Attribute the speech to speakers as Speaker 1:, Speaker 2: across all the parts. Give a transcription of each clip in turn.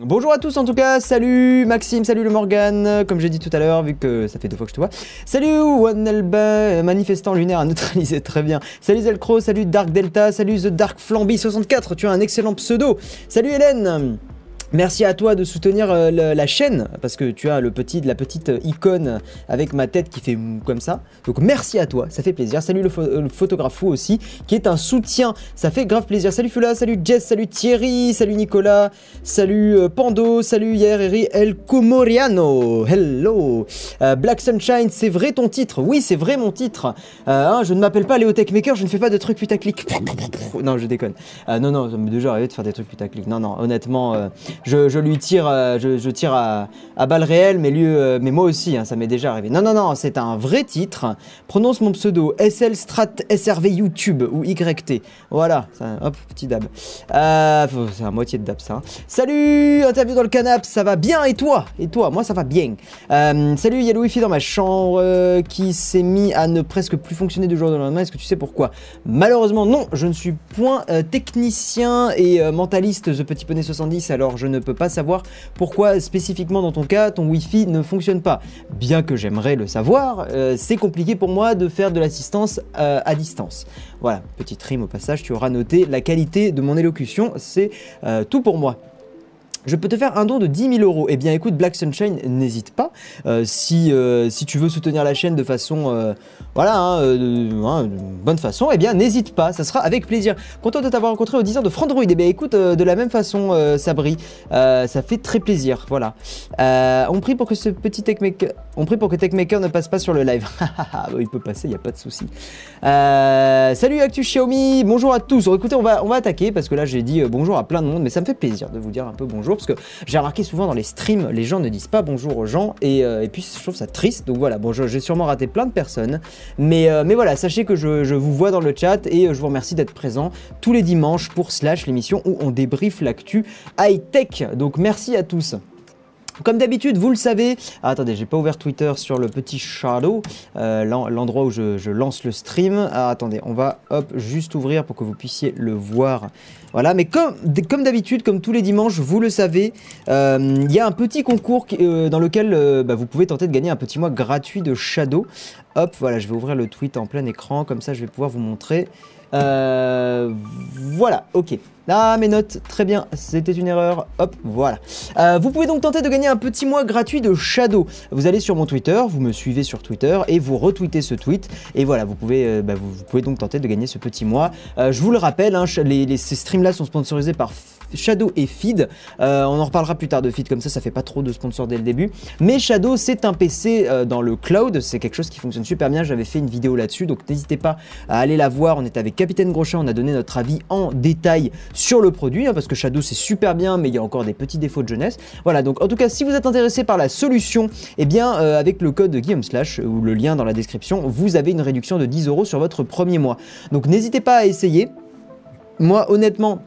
Speaker 1: Bonjour à tous en tout cas, salut Maxime, salut le Morgan, comme j'ai dit tout à l'heure, vu que ça fait deux fois que je te vois. Salut One manifestant lunaire à neutraliser, très bien. Salut Zelcro, salut Dark Delta, salut The Dark Flamby 64, tu as un excellent pseudo. Salut Hélène Merci à toi de soutenir euh, la chaîne parce que tu as le petit, la petite euh, icône avec ma tête qui fait comme ça. Donc merci à toi, ça fait plaisir. Salut le, euh, photographe fou aussi qui est un soutien, ça fait grave plaisir. Salut Fula, salut Jess, salut Thierry, salut Nicolas, salut Pando, salut Yereri El Comoriano. Hello. Black Sunshine, c'est vrai ton titre Oui, c'est vrai mon titre. Hein, je ne m'appelle pas Léo Techmaker, je ne fais pas de trucs putaclic. non, je déconne. non, non, ça m'est déjà arrivé de faire des trucs putaclic. Non, non, honnêtement je, lui tire, euh, je, tire à, balles réelles, mais, euh, moi aussi, hein, ça m'est déjà arrivé. Non, non, non, c'est un vrai titre. Prononce mon pseudo SL Strat SRV YouTube ou YT. Voilà, hop, petit dab. Euh, c'est à moitié de dab ça. Hein. Salut, interview dans le canap, ça va bien et toi? Et toi? Moi ça va bien. salut, il y a le wifi dans ma chambre qui s'est mis à ne presque plus fonctionner du jour au lendemain. Est-ce que tu sais pourquoi? Malheureusement, non, je ne suis point technicien et mentaliste The Petit Poney 70, alors je ne ne peux pas savoir pourquoi spécifiquement dans ton cas ton Wi-Fi ne fonctionne pas. Bien que j'aimerais le savoir, euh, c'est compliqué pour moi de faire de l'assistance euh, à distance. Voilà, petite rime au passage, tu auras noté la qualité de mon élocution, c'est euh, tout pour moi. Je peux te faire un don de 10 000 euros. Eh bien écoute, Black Sunshine, n'hésite pas. si, si tu veux soutenir la chaîne de façon voilà, hein, euh, hein, bonne façon, eh bien n'hésite pas, ça sera avec plaisir. Content de t'avoir rencontré au 10 ans de Frandroid. Eh bien écoute, euh, de la même façon, euh, Sabri, ça fait très plaisir, voilà. on prie pour que ce petit techmaker, on prie pour que Techmaker ne passe pas sur le live. il peut passer, il n'y a pas de souci. salut Actu Xiaomi, bonjour à tous. écoutez, on on va attaquer parce que là j'ai dit bonjour à plein de monde, mais ça me fait plaisir de vous dire un peu bonjour parce que j'ai remarqué souvent dans les streams, les gens ne disent pas bonjour aux gens et, et puis je trouve ça triste. Donc voilà, bon, j'ai sûrement raté plein de personnes. Euh, mais, voilà, sachez que je, vous vois dans le chat et euh, je vous remercie d'être présent tous les dimanches pour Slash, l'émission où on débriefe l'actu high-tech. Donc merci à tous. Comme d'habitude, vous le savez, ah, attendez, j'ai pas ouvert Twitter sur le petit shadow, euh, l'endroit où je, lance le stream. Ah, attendez, on va hop juste ouvrir pour que vous puissiez le voir. Voilà, mais comme, d'habitude, comme tous les dimanches, vous le savez, il y a un petit concours dans lequel bah, vous pouvez tenter de gagner un petit mois gratuit de Shadow. Hop, voilà, je vais ouvrir le tweet en plein écran, comme ça je vais pouvoir vous montrer. Euh, voilà, ok. Ah, mes notes, très bien, c'était une erreur. Hop, voilà. Euh, vous pouvez donc tenter de gagner un petit mois gratuit de Shadow. Vous allez sur mon Twitter, vous me suivez sur Twitter et vous retweetez ce tweet. Et voilà, vous pouvez, euh, bah, donc tenter de gagner ce petit mois. je vous le rappelle, hein, ces streams-là sont sponsorisés par Shadow et Feed. Euh, on en reparlera plus tard de Feed, comme ça, ça fait pas trop de sponsors dès le début. Mais Shadow, c'est un PC euh, dans le cloud, c'est quelque chose qui fonctionne super bien. J'avais fait une vidéo là-dessus, donc n'hésitez pas à aller la voir. On est avec Capitaine Grochin, on a donné notre avis en détail sur le produit, hein, parce que Shadow, c'est super bien, mais il y a encore des petits défauts de jeunesse. Voilà, donc en tout cas, si vous êtes intéressé par la solution, eh bien, euh, avec le code Guillaume Slash, ou le lien dans la description, vous avez une réduction de 10 euros sur votre premier mois. Donc n'hésitez pas à essayer. Moi, honnêtement,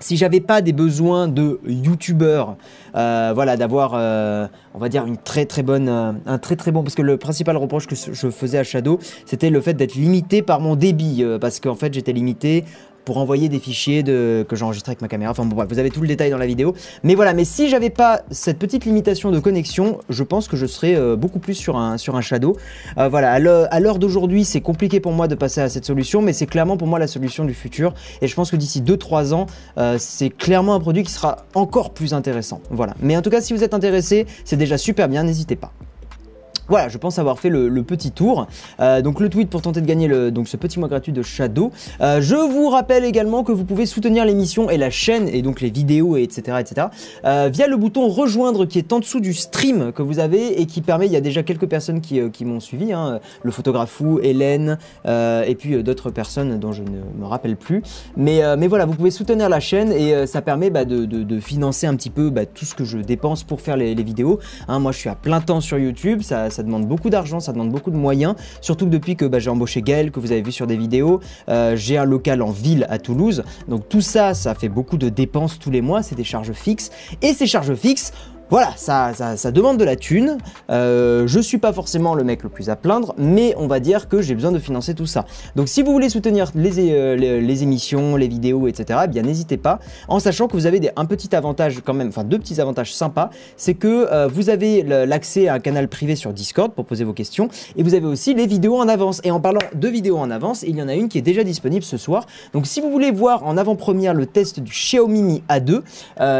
Speaker 1: si j'avais pas des besoins de youtubeur, euh, voilà, d'avoir, euh, on va dire, une très très bonne, euh, un très très bon, parce que le principal reproche que je faisais à Shadow, c'était le fait d'être limité par mon débit, parce qu'en fait j'étais limité pour envoyer des fichiers que j'enregistrais avec ma caméra. Enfin bon, bref, vous avez tout le détail dans la vidéo. Mais voilà, mais si j'avais pas cette petite limitation de connexion, je pense que je serais euh, beaucoup plus sur un, sur un Shadow. Euh, voilà, à l'heure d'aujourd'hui, c'est compliqué pour moi de passer à cette solution, mais c'est clairement pour moi la solution du futur. Et je pense que d'ici 2-3 ans, euh, c'est clairement un produit qui sera encore plus intéressant. Voilà. Mais en tout cas, si vous êtes intéressé, c'est déjà super bien, n'hésitez pas. Voilà, je pense avoir fait le, petit tour. Euh, donc le tweet pour tenter de gagner donc ce petit mois gratuit de Shadow. Euh, je vous rappelle également que vous pouvez soutenir l'émission et la chaîne et donc les vidéos et etc etc euh, via le bouton rejoindre qui est en dessous du stream que vous avez et qui permet. Il y a déjà quelques personnes qui, m'ont suivi, hein, le photographe fou, Hélène et puis d'autres personnes dont je ne me rappelle plus. Mais, mais voilà, vous pouvez soutenir la chaîne et ça permet bah, de, financer un petit peu bah, tout ce que je dépense pour faire les, vidéos. Hein, moi, je suis à plein temps sur YouTube. Ça demande beaucoup d'argent, ça demande beaucoup de moyens, surtout que depuis que bah, j'ai embauché Gaël, que vous avez vu sur des vidéos, euh, j'ai un local en ville à Toulouse, donc tout ça, ça fait beaucoup de dépenses tous les mois, c'est des charges fixes, et ces charges fixes, voilà, ça, ça, demande de la thune. Euh, je suis pas forcément le mec le plus à plaindre, mais on va dire que j'ai besoin de financer tout ça. Donc si vous voulez soutenir les, euh, émissions, les vidéos, etc., eh bien n'hésitez pas, en sachant que vous avez un petit avantage quand même, enfin deux petits avantages sympas, c'est que euh, vous avez l'accès à un canal privé sur Discord pour poser vos questions, et vous avez aussi les vidéos en avance. Et en parlant de vidéos en avance, il y en a une qui est déjà disponible ce soir. Donc si vous voulez voir en avant-première le test du Xiaomi Mi A2,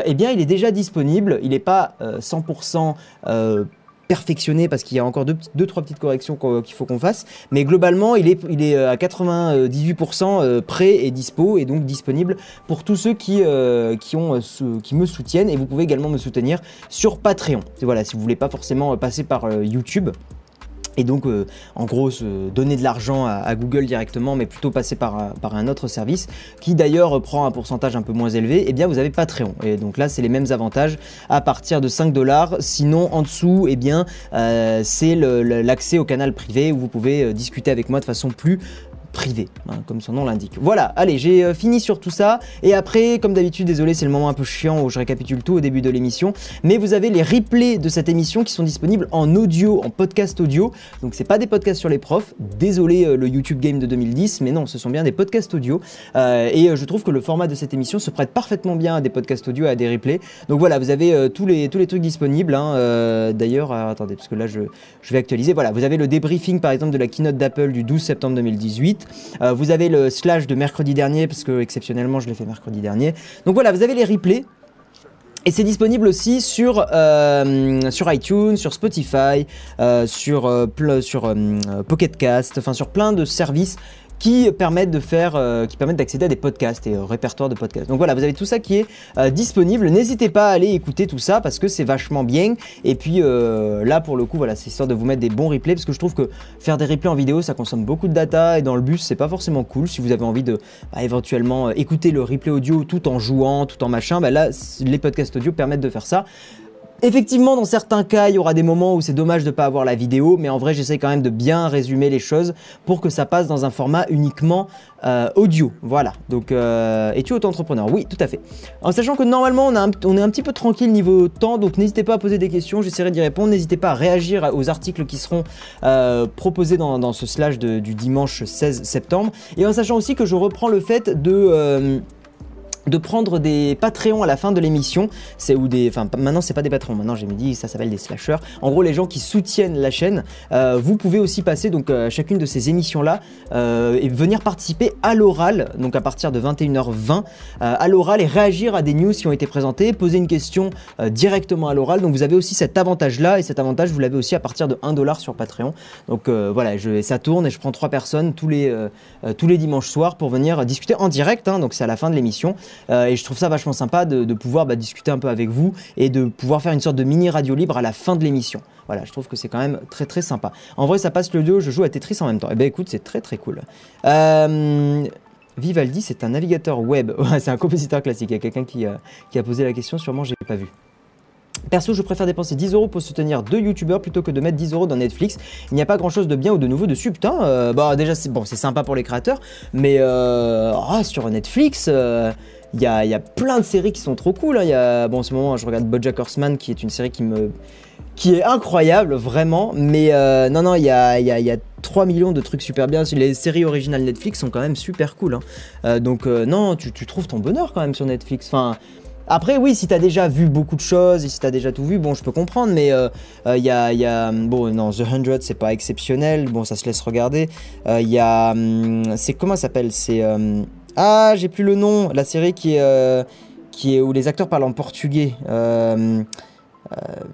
Speaker 1: eh bien il est déjà disponible. Il n'est pas 100% euh, euh, perfectionné parce qu'il y a encore deux, deux trois petites corrections qu'il faut qu'on fasse. Mais globalement, il est, euh, à 98% prêt et dispo et donc disponible pour tous ceux qui, qui me soutiennent. Et vous pouvez également me soutenir sur Patreon. Voilà, si vous voulez pas forcément passer par YouTube et donc euh, en gros donner de l'argent à, Google directement mais plutôt passer par, par un autre service qui d'ailleurs prend un pourcentage un peu moins élevé, et eh bien vous avez Patreon. Et donc là c'est les mêmes avantages. À partir de 5 dollars sinon en dessous eh bien euh, c'est l'accès au canal privé où vous pouvez euh, discuter avec moi de façon plus privé, hein, comme son nom l'indique. Voilà, allez, j'ai euh, fini sur tout ça. Et après, comme d'habitude, désolé, c'est le moment un peu chiant où je récapitule tout au début de l'émission. Mais vous avez les replays de cette émission qui sont disponibles en audio, en podcast audio. Donc c'est pas des podcasts sur les profs. Désolé euh, le YouTube Game de 2010, mais non, ce sont bien des podcasts audio. Euh, et je trouve que le format de cette émission se prête parfaitement bien à des podcasts audio, à des replays. Donc voilà, vous avez tous, les, trucs disponibles. Hein. D'ailleurs, attendez, parce que là je, je vais actualiser. Voilà, vous avez le débriefing par exemple de la keynote d'Apple du 12 septembre 2018. Euh, vous avez le slash de mercredi dernier, parce que exceptionnellement je l'ai fait mercredi dernier. Donc voilà, vous avez les replays. Et c'est disponible aussi sur, euh, iTunes, sur Spotify, euh, sur, sur Pocket enfin sur plein de services qui permettent de faire, euh, qui permettent d'accéder à des podcasts et au répertoire de podcasts. Donc voilà, vous avez tout ça qui est euh, disponible. N'hésitez pas à aller écouter tout ça parce que c'est vachement bien. Et puis euh, là, pour le coup, voilà, c'est histoire de vous mettre des bons replays parce que je trouve que faire des replays en vidéo, ça consomme beaucoup de data et dans le bus, c'est pas forcément cool. Si vous avez envie de bah, éventuellement écouter le replay audio tout en jouant, tout en machin, bah là, les podcasts audio permettent de faire ça. Effectivement, dans certains cas, il y aura des moments où c'est dommage de ne pas avoir la vidéo, mais en vrai, j'essaie quand même de bien résumer les choses pour que ça passe dans un format uniquement euh, audio. Voilà. Donc, euh, es-tu auto-entrepreneur? Oui, tout à fait. En sachant que normalement, on, est un petit peu tranquille niveau temps, donc n'hésitez pas à poser des questions, j'essaierai d'y répondre. N'hésitez pas à réagir aux articles qui seront euh, proposés dans, ce slash du dimanche 16 septembre. Et en sachant aussi que je reprends le fait de de prendre des Patreons à la fin de l'émission, c'est ou des, enfin maintenant c'est pas des Patreons, maintenant j'ai dit ça s'appelle des slashers. En gros les gens qui soutiennent la chaîne, euh, vous pouvez aussi passer donc euh, chacune de ces émissions là euh, et venir participer à l'oral, donc à partir de 21h20 à l'oral et réagir à des news qui ont été présentées, poser une question directement à l'oral. Donc vous avez aussi cet avantage là et cet avantage vous l'avez aussi à partir de 1$ sur Patreon. Donc voilà, je, ça tourne et je prends trois personnes tous les tous les dimanches soirs pour venir discuter en direct. Hein, donc c'est à la fin de l'émission. Euh, et je trouve ça vachement sympa de, pouvoir bah, discuter un peu avec vous et de pouvoir faire une sorte de mini radio libre à la fin de l'émission. Voilà, je trouve que c'est quand même très très sympa. En vrai, ça passe le duo, je joue à Tetris en même temps. Eh ben écoute, c'est très très cool. Euh, Vivaldi, c'est un navigateur web. c'est un compositeur classique. Il y a quelqu'un qui, qui, a posé la question, sûrement j'ai pas vu. Perso, je préfère dépenser 10 euros pour soutenir deux youtubeurs plutôt que de mettre 10 euros dans Netflix. Il n'y a pas grand chose de bien ou de nouveau dessus. Putain, euh, bah déjà, c'est bon, sympa pour les créateurs, mais euh, ah, sur Netflix. Euh, il y, a, plein de séries qui sont trop cool. Hein. Y a, bon, en ce moment, je regarde Bojack Horseman, qui est une série qui me, est incroyable, vraiment. Mais non, non, il y a, y, y a, 3 millions de trucs super bien. Les séries originales Netflix sont quand même super cool. Hein. donc, non, tu, trouves ton bonheur quand même sur Netflix. Après, oui, si t'as déjà vu beaucoup de choses et si t'as déjà tout vu, bon, je peux comprendre, mais il euh, euh, y, a, Bon, non, The 100, c'est pas exceptionnel, bon, ça se laisse regarder. Il euh, y a. Hum, c'est comment ça s'appelle? C'est. Ah, j'ai plus le nom, la série qui est. qui est où les acteurs parlent en portugais.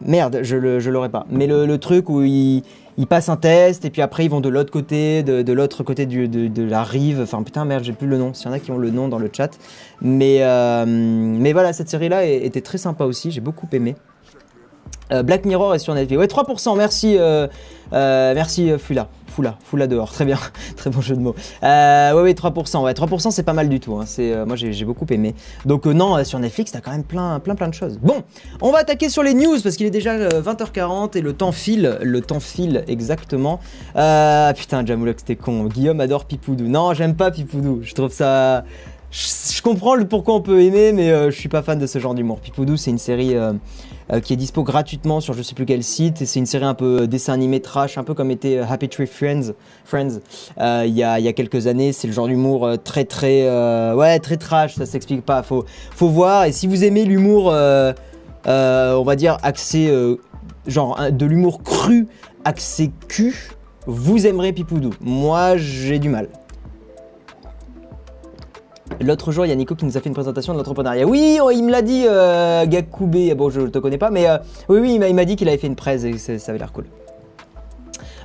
Speaker 1: merde, je, le, je l'aurais pas. Mais le, le truc où ils ils passent un test et puis après ils vont de l'autre côté, de, l'autre côté du, de, la rive. Enfin putain merde, j'ai plus le nom. S'il y en a qui ont le nom dans le chat. Mais, euh, mais voilà, cette série-là était très sympa aussi. J'ai beaucoup aimé. Euh, Black Mirror est sur Netflix. Ouais, 3%, merci, euh, euh, merci Fula. Fula, Fula dehors, très bien, très bon jeu de mots. ouais, ouais, 3%, ouais, 3% c'est pas mal du tout. Hein. C'est, moi j'ai beaucoup aimé. Donc non, sur Netflix, t'as quand même plein, plein, plein de choses. Bon, on va attaquer sur les news parce qu'il est déjà 20h40 et le temps file, le temps file exactement. putain, Jamoulox, t'es con. Guillaume adore Pipoudou. Non, j'aime pas Pipoudou. Je trouve ça. je, comprends le pourquoi on peut aimer, mais je suis pas fan de ce genre d'humour. Pipoudou, c'est une série qui est dispo gratuitement sur je sais plus quel site, c'est une série un peu dessin animé trash, un peu comme était Happy Tree Friends, Friends il y, a, y, a, quelques années. C'est le genre d'humour très très ouais très trash, ça s'explique pas. Faut faut voir. Et si vous aimez l'humour, on va dire axé genre de l'humour cru, axé cul vous aimerez Pipoudou. Moi, j'ai du mal. L'autre jour, il y a Nico qui nous a fait une présentation de l'entrepreneuriat. Oui, oh, il me l'a dit, euh, Gakoubé. Bon, je ne te connais pas, mais euh, oui, oui, il m'a dit qu'il avait fait une presse et ça avait l'air cool.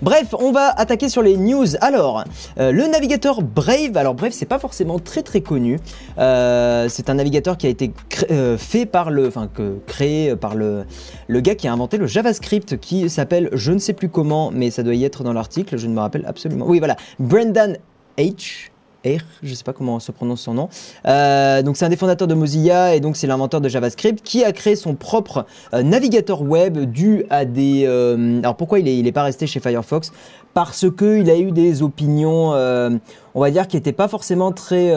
Speaker 1: Bref, on va attaquer sur les news. Alors, euh, le navigateur Brave. Alors Brave, c'est pas forcément très très connu. Euh, c'est un navigateur qui a été euh, fait par le, enfin créé par le, le gars qui a inventé le JavaScript, qui s'appelle, je ne sais plus comment, mais ça doit y être dans l'article. Je ne me rappelle absolument. Oui, voilà, Brendan H je ne sais pas comment se prononce son nom. Euh, donc c'est un des fondateurs de Mozilla et donc c'est l'inventeur de JavaScript qui a créé son propre euh, navigateur web dû à des... Euh, alors pourquoi il n'est pas resté chez Firefox? Parce qu'il a eu des opinions, on va dire, qui n'étaient pas forcément très...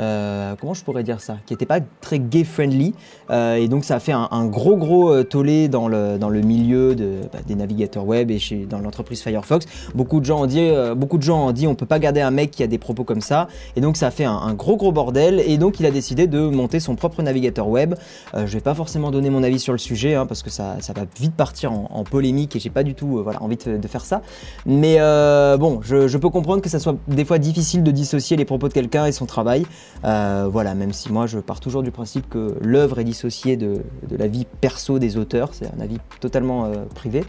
Speaker 1: Euh, comment je pourrais dire ça, qui n'était pas très gay friendly, euh, et donc ça a fait un, gros gros euh, tollé dans le, dans le milieu bah, des navigateurs web et chez, dans l'entreprise Firefox. Beaucoup de gens ont dit, beaucoup de gens ont dit, on peut pas garder un mec qui a des propos comme ça, et donc ça a fait un, gros gros bordel, et donc il a décidé de monter son propre navigateur web. je vais pas forcément donner mon avis sur le sujet, hein, parce que ça, ça, va vite partir en, polémique, et j'ai pas du tout voilà, envie de, faire ça. Mais bon, je peux comprendre que ça soit des fois difficile de dissocier les propos de quelqu'un et son travail. Euh, voilà, même si moi je pars toujours du principe que l'œuvre est dissociée de, la vie perso des auteurs, c'est un avis totalement euh, privé.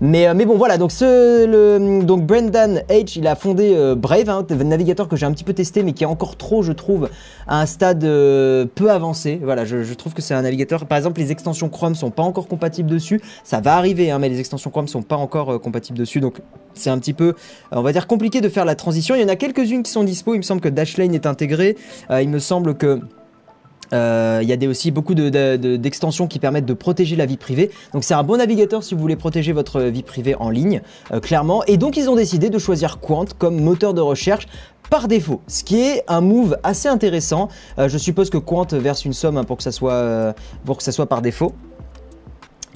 Speaker 1: Mais, euh, mais bon, voilà, donc, ce, donc Brendan H, il a fondé Brave, un hein, navigateur que j'ai un petit peu testé, mais qui est encore trop, je trouve, à un stade peu avancé. Voilà, je, trouve que c'est un navigateur. Par exemple, les extensions Chrome sont pas encore compatibles dessus. Ça va arriver, hein, mais les extensions Chrome sont pas encore compatibles dessus. Donc c'est un petit peu, on va dire, compliqué de faire la transition. Il y en a quelques-unes qui sont dispo. Il me semble que Dashlane est intégré. Euh, il me semble que euh, il y a aussi beaucoup d'extensions qui permettent de protéger la vie privée. Donc c'est un bon navigateur si vous voulez protéger votre vie privée en ligne, euh, clairement. Et donc ils ont décidé de choisir Quant comme moteur de recherche par défaut, ce qui est un move assez intéressant. je suppose que Quant verse une somme hein, pour que ça soit par défaut.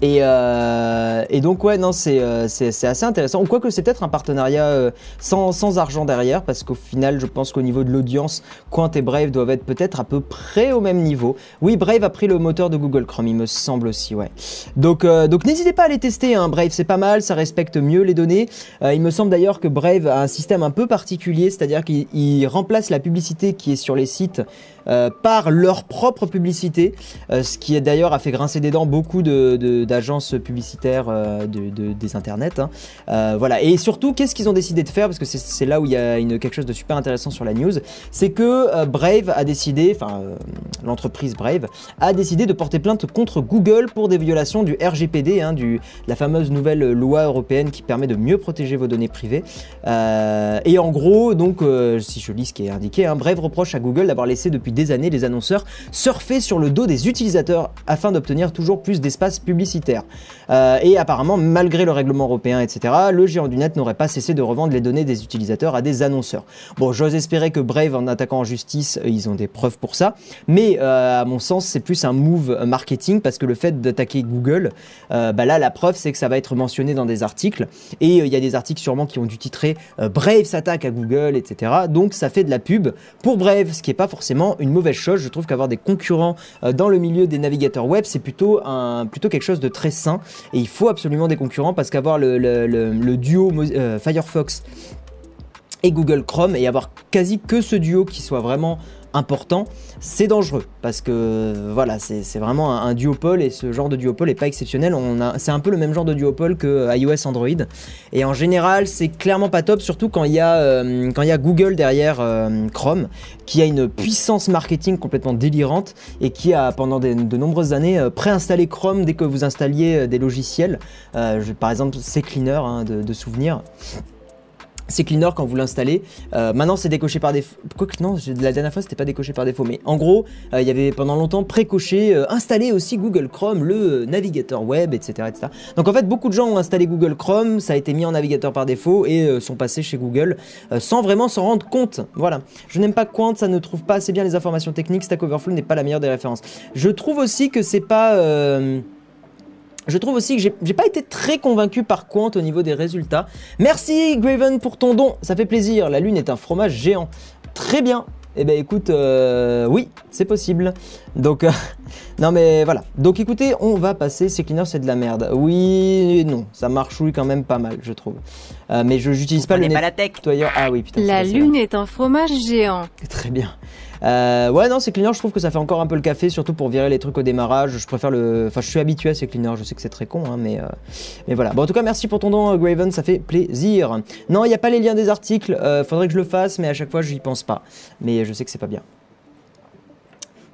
Speaker 1: Euh, et, donc ouais non c'est euh, assez intéressant. Ou quoi que c'est peut-être un partenariat euh, sans, sans, argent derrière parce qu'au final je pense qu'au niveau de l'audience, Quant et Brave doivent être peut-être à peu près au même niveau. Oui Brave a pris le moteur de Google Chrome il me semble aussi ouais. Donc, donc n'hésitez pas à les tester, hein. Brave c'est pas mal, ça respecte mieux les données. il me semble d'ailleurs que Brave a un système un peu particulier, c'est-à-dire qu'il remplace la publicité qui est sur les sites par leur propre publicité, ce qui d'ailleurs a fait grincer des dents beaucoup d'agences publicitaires euh, de, des internets. Hein. voilà. Et surtout, qu'est-ce qu'ils ont décidé de faire? Parce que c'est là où il y a quelque chose de super intéressant sur la news, c'est que Brave a décidé, enfin l'entreprise Brave a décidé de porter plainte contre Google pour des violations du RGPD, hein, du, la fameuse nouvelle loi européenne qui permet de mieux protéger vos données privées. et en gros, donc, si je lis ce qui est indiqué, hein, Brave reproche à Google d'avoir laissé depuis des années les annonceurs surfer sur le dos des utilisateurs afin d'obtenir toujours plus d'espace publicitaire. Euh, et apparemment, malgré le règlement européen, etc., le géant du net n'aurait pas cessé de revendre les données des utilisateurs à des annonceurs. Bon, j'ose espérer que Brave, en attaquant en justice, euh, ils ont des preuves pour ça, mais euh, à mon sens, c'est plus un move marketing parce que le fait d'attaquer Google, bah là, la preuve, c'est que ça va être mentionné dans des articles et il y a des articles sûrement qui ont dû titrer Brave s'attaque à Google, etc. Donc ça fait de la pub pour Brave, ce qui n'est pas forcément une mauvaise chose. Je trouve qu'avoir des concurrents dans le milieu des navigateurs web, c'est plutôt, un, plutôt quelque chose de très sain et il faut absolument des concurrents parce qu'avoir le, duo euh, Firefox et Google Chrome et avoir quasi que ce duo qui soit vraiment important, c'est dangereux parce que voilà, c'est vraiment un, duopole et ce genre de duopole n'est pas exceptionnel. C'est un peu le même genre de duopole que iOS Android et en général, c'est clairement pas top, surtout quand il y, a, euh, y a Google derrière euh, Chrome qui a une puissance marketing complètement délirante et qui a pendant de nombreuses années euh, préinstallé Chrome dès que vous installiez des logiciels. par exemple, c'est Cleaner hein, de souvenirs. C'est Cleaner quand vous l'installez. Euh, maintenant, c'est décoché par défaut. Quoique, non, la dernière fois, c'était pas décoché par défaut. Mais en gros, euh, il y avait pendant longtemps précoché, euh, installé aussi Google Chrome, le navigateur web, etc., etc. Donc en fait, beaucoup de gens ont installé Google Chrome, ça a été mis en navigateur par défaut et sont passés chez Google sans vraiment s'en rendre compte. Voilà. Je n'aime pas Quant, ça ne trouve pas assez bien les informations techniques. Stack Overflow n'est pas la meilleure des références. Je trouve aussi que c'est pas. Je trouve aussi que j'ai pas été très convaincu par Quant au niveau des résultats. Merci Graven pour ton don, ça fait plaisir. La lune est un fromage géant. Très bien. Eh ben écoute, euh, oui, c'est possible. Donc, euh, non mais voilà. Donc écoutez, on va passer. C'est cleaner, c'est de la merde. Oui, non, ça marchouille quand même pas mal, je trouve. Euh, mais je n'utilise pas le
Speaker 2: pas la tech.
Speaker 1: Ah oui, putain.
Speaker 3: La lune est un fromage géant.
Speaker 1: Très bien. Euh, ouais, non, c'est cleaner, je trouve que ça fait encore un peu le café, surtout pour virer les trucs au démarrage. Je préfère le. Enfin, je suis habitué à ces cleaners, je sais que c'est très con, hein, mais, euh, mais voilà. Bon, en tout cas, merci pour ton don, Graven, ça fait plaisir. Non, il n'y a pas les liens des articles, euh, faudrait que je le fasse, mais à chaque fois, je n'y pense pas. Mais je sais que c'est pas bien.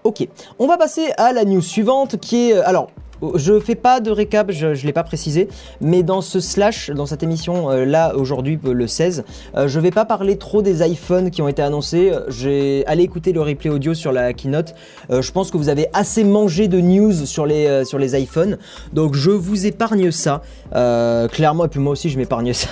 Speaker 1: Ok, on va passer à la news suivante qui est... Alors, je fais pas de récap, je ne l'ai pas précisé, mais dans ce slash, dans cette émission euh, là aujourd'hui euh, le 16, euh, je vais pas parler trop des iPhones qui ont été annoncés. J'ai allé écouter le replay audio sur la keynote. je pense que vous avez assez mangé de news sur les iPhones, donc je vous épargne ça. clairement, et puis moi aussi je m'épargne ça.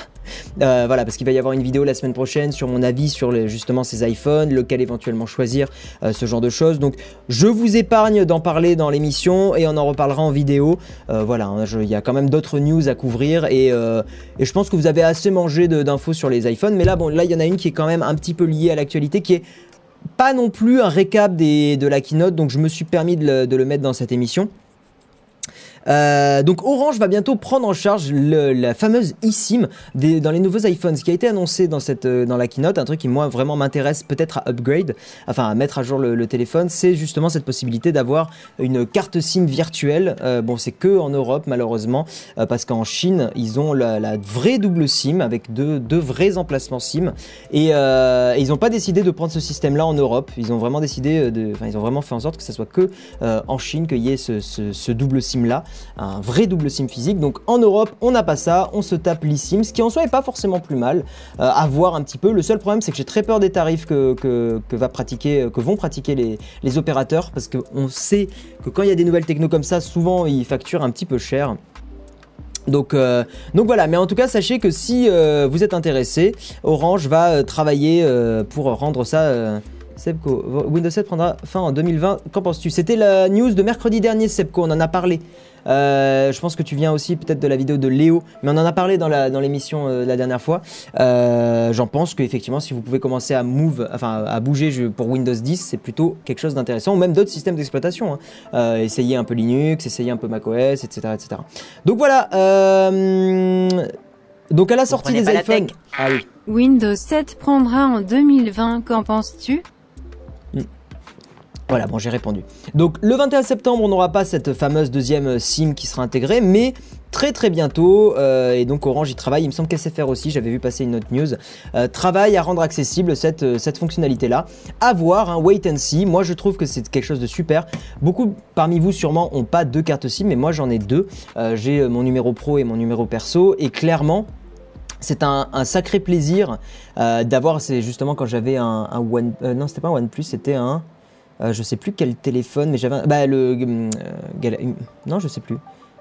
Speaker 1: Euh, voilà, parce qu'il va y avoir une vidéo la semaine prochaine sur mon avis sur justement ces iPhones, lequel éventuellement choisir, euh, ce genre de choses. Donc je vous épargne d'en parler dans l'émission et on en reparlera en vidéo. Euh, voilà, hein, il y a quand même d'autres news à couvrir et, je pense que vous avez assez mangé d'infos sur les iPhones. Mais là, bon, là il y en a une qui est quand même un petit peu liée à l'actualité, qui est pas non plus un récap de la keynote, donc je me suis permis de le mettre dans cette émission. Euh, donc Orange va bientôt prendre en charge la fameuse eSIM dans les nouveaux iPhones, ce qui a été annoncé dans, cette, euh, dans la keynote, un truc qui moi vraiment m'intéresse peut-être à upgrade, enfin à mettre à jour le, téléphone, c'est justement cette possibilité d'avoir une carte SIM virtuelle. Euh, bon, c'est que en Europe malheureusement, parce qu'en Chine ils ont la, vraie double SIM avec deux, vrais emplacements SIM et, ils n'ont pas décidé de prendre ce système-là en Europe. Ils ont vraiment décidé enfin ils ont vraiment fait en sorte que ce soit que en Chine qu'il y ait ce, ce double SIM là un vrai double SIM physique. Donc en Europe, on n'a pas ça, on se tape l'eSIM, ce qui en soi est pas forcément plus mal euh, à voir un petit peu. Le seul problème, c'est que j'ai très peur des tarifs que, que, va pratiquer, que vont pratiquer les, les opérateurs, parce qu'on sait que quand il y a des nouvelles techno comme ça, souvent ils facturent un petit peu cher. Donc, euh, donc voilà, mais en tout cas, sachez que si euh, vous êtes intéressé, Orange va travailler pour rendre ça Sebco, Windows 7 prendra fin en 2020. Qu'en penses-tu? C'était la news de mercredi dernier, Sebco, on en a parlé. Euh, je pense que tu viens aussi peut-être de la vidéo de Léo, mais on en a parlé dans l'émission euh, la dernière fois. Euh, j'en pense qu'effectivement, si vous pouvez commencer à move, enfin à bouger pour Windows 10, c'est plutôt quelque chose d'intéressant, ou même d'autres systèmes d'exploitation. Hein. essayer un peu Linux, essayer un peu macOS, etc., etc. Donc voilà. donc à la sortie des iPhones.
Speaker 3: Ah Windows 7 prendra en 2020. Qu'en penses-tu?
Speaker 1: Voilà, bon, j'ai répondu. Donc, le 21 septembre, on n'aura pas cette fameuse deuxième SIM qui sera intégrée, mais très très bientôt, euh, et donc Orange y travaille, il me semble qu'SFR aussi, j'avais vu passer une autre news, euh, travaille à rendre accessible cette, euh, cette fonctionnalité-là. À voir, hein, wait and see, moi je trouve que c'est quelque chose de super. Beaucoup parmi vous sûrement ont pas deux cartes SIM, mais moi j'en ai deux. j'ai mon numéro pro et mon numéro perso, et clairement, c'est un, sacré plaisir d'avoir, c'est justement quand j'avais un, un One, non c'était pas un OnePlus, c'était un, euh, je sais plus quel téléphone, mais j'avais. Bah, le. Euh, non, je sais plus.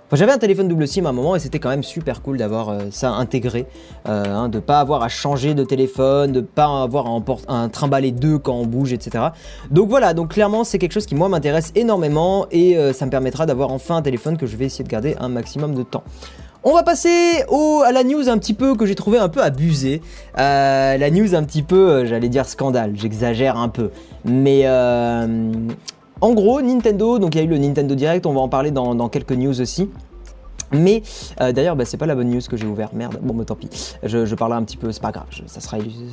Speaker 1: Enfin, j'avais un téléphone double SIM à un moment et c'était quand même super cool d'avoir euh, ça intégré, hein, de pas avoir à changer de téléphone, de pas avoir à, un trimballer deux quand on bouge, etc. Donc voilà, donc clairement c'est quelque chose qui moi m'intéresse énormément et ça me permettra d'avoir enfin un téléphone que je vais essayer de garder un maximum de temps. On va passer au, à la news un petit peu que j'ai trouvé un peu abusée. Euh, la news un petit peu, euh, j'allais dire scandale, j'exagère un peu. Mais euh, en gros, Nintendo, donc il y a eu le Nintendo Direct, on va en parler dans quelques news aussi. Mais euh, d'ailleurs, bah, c'est pas la bonne news que j'ai ouvert. Merde, bon, bah, tant pis. Je, parlerai un petit peu, c'est pas grave.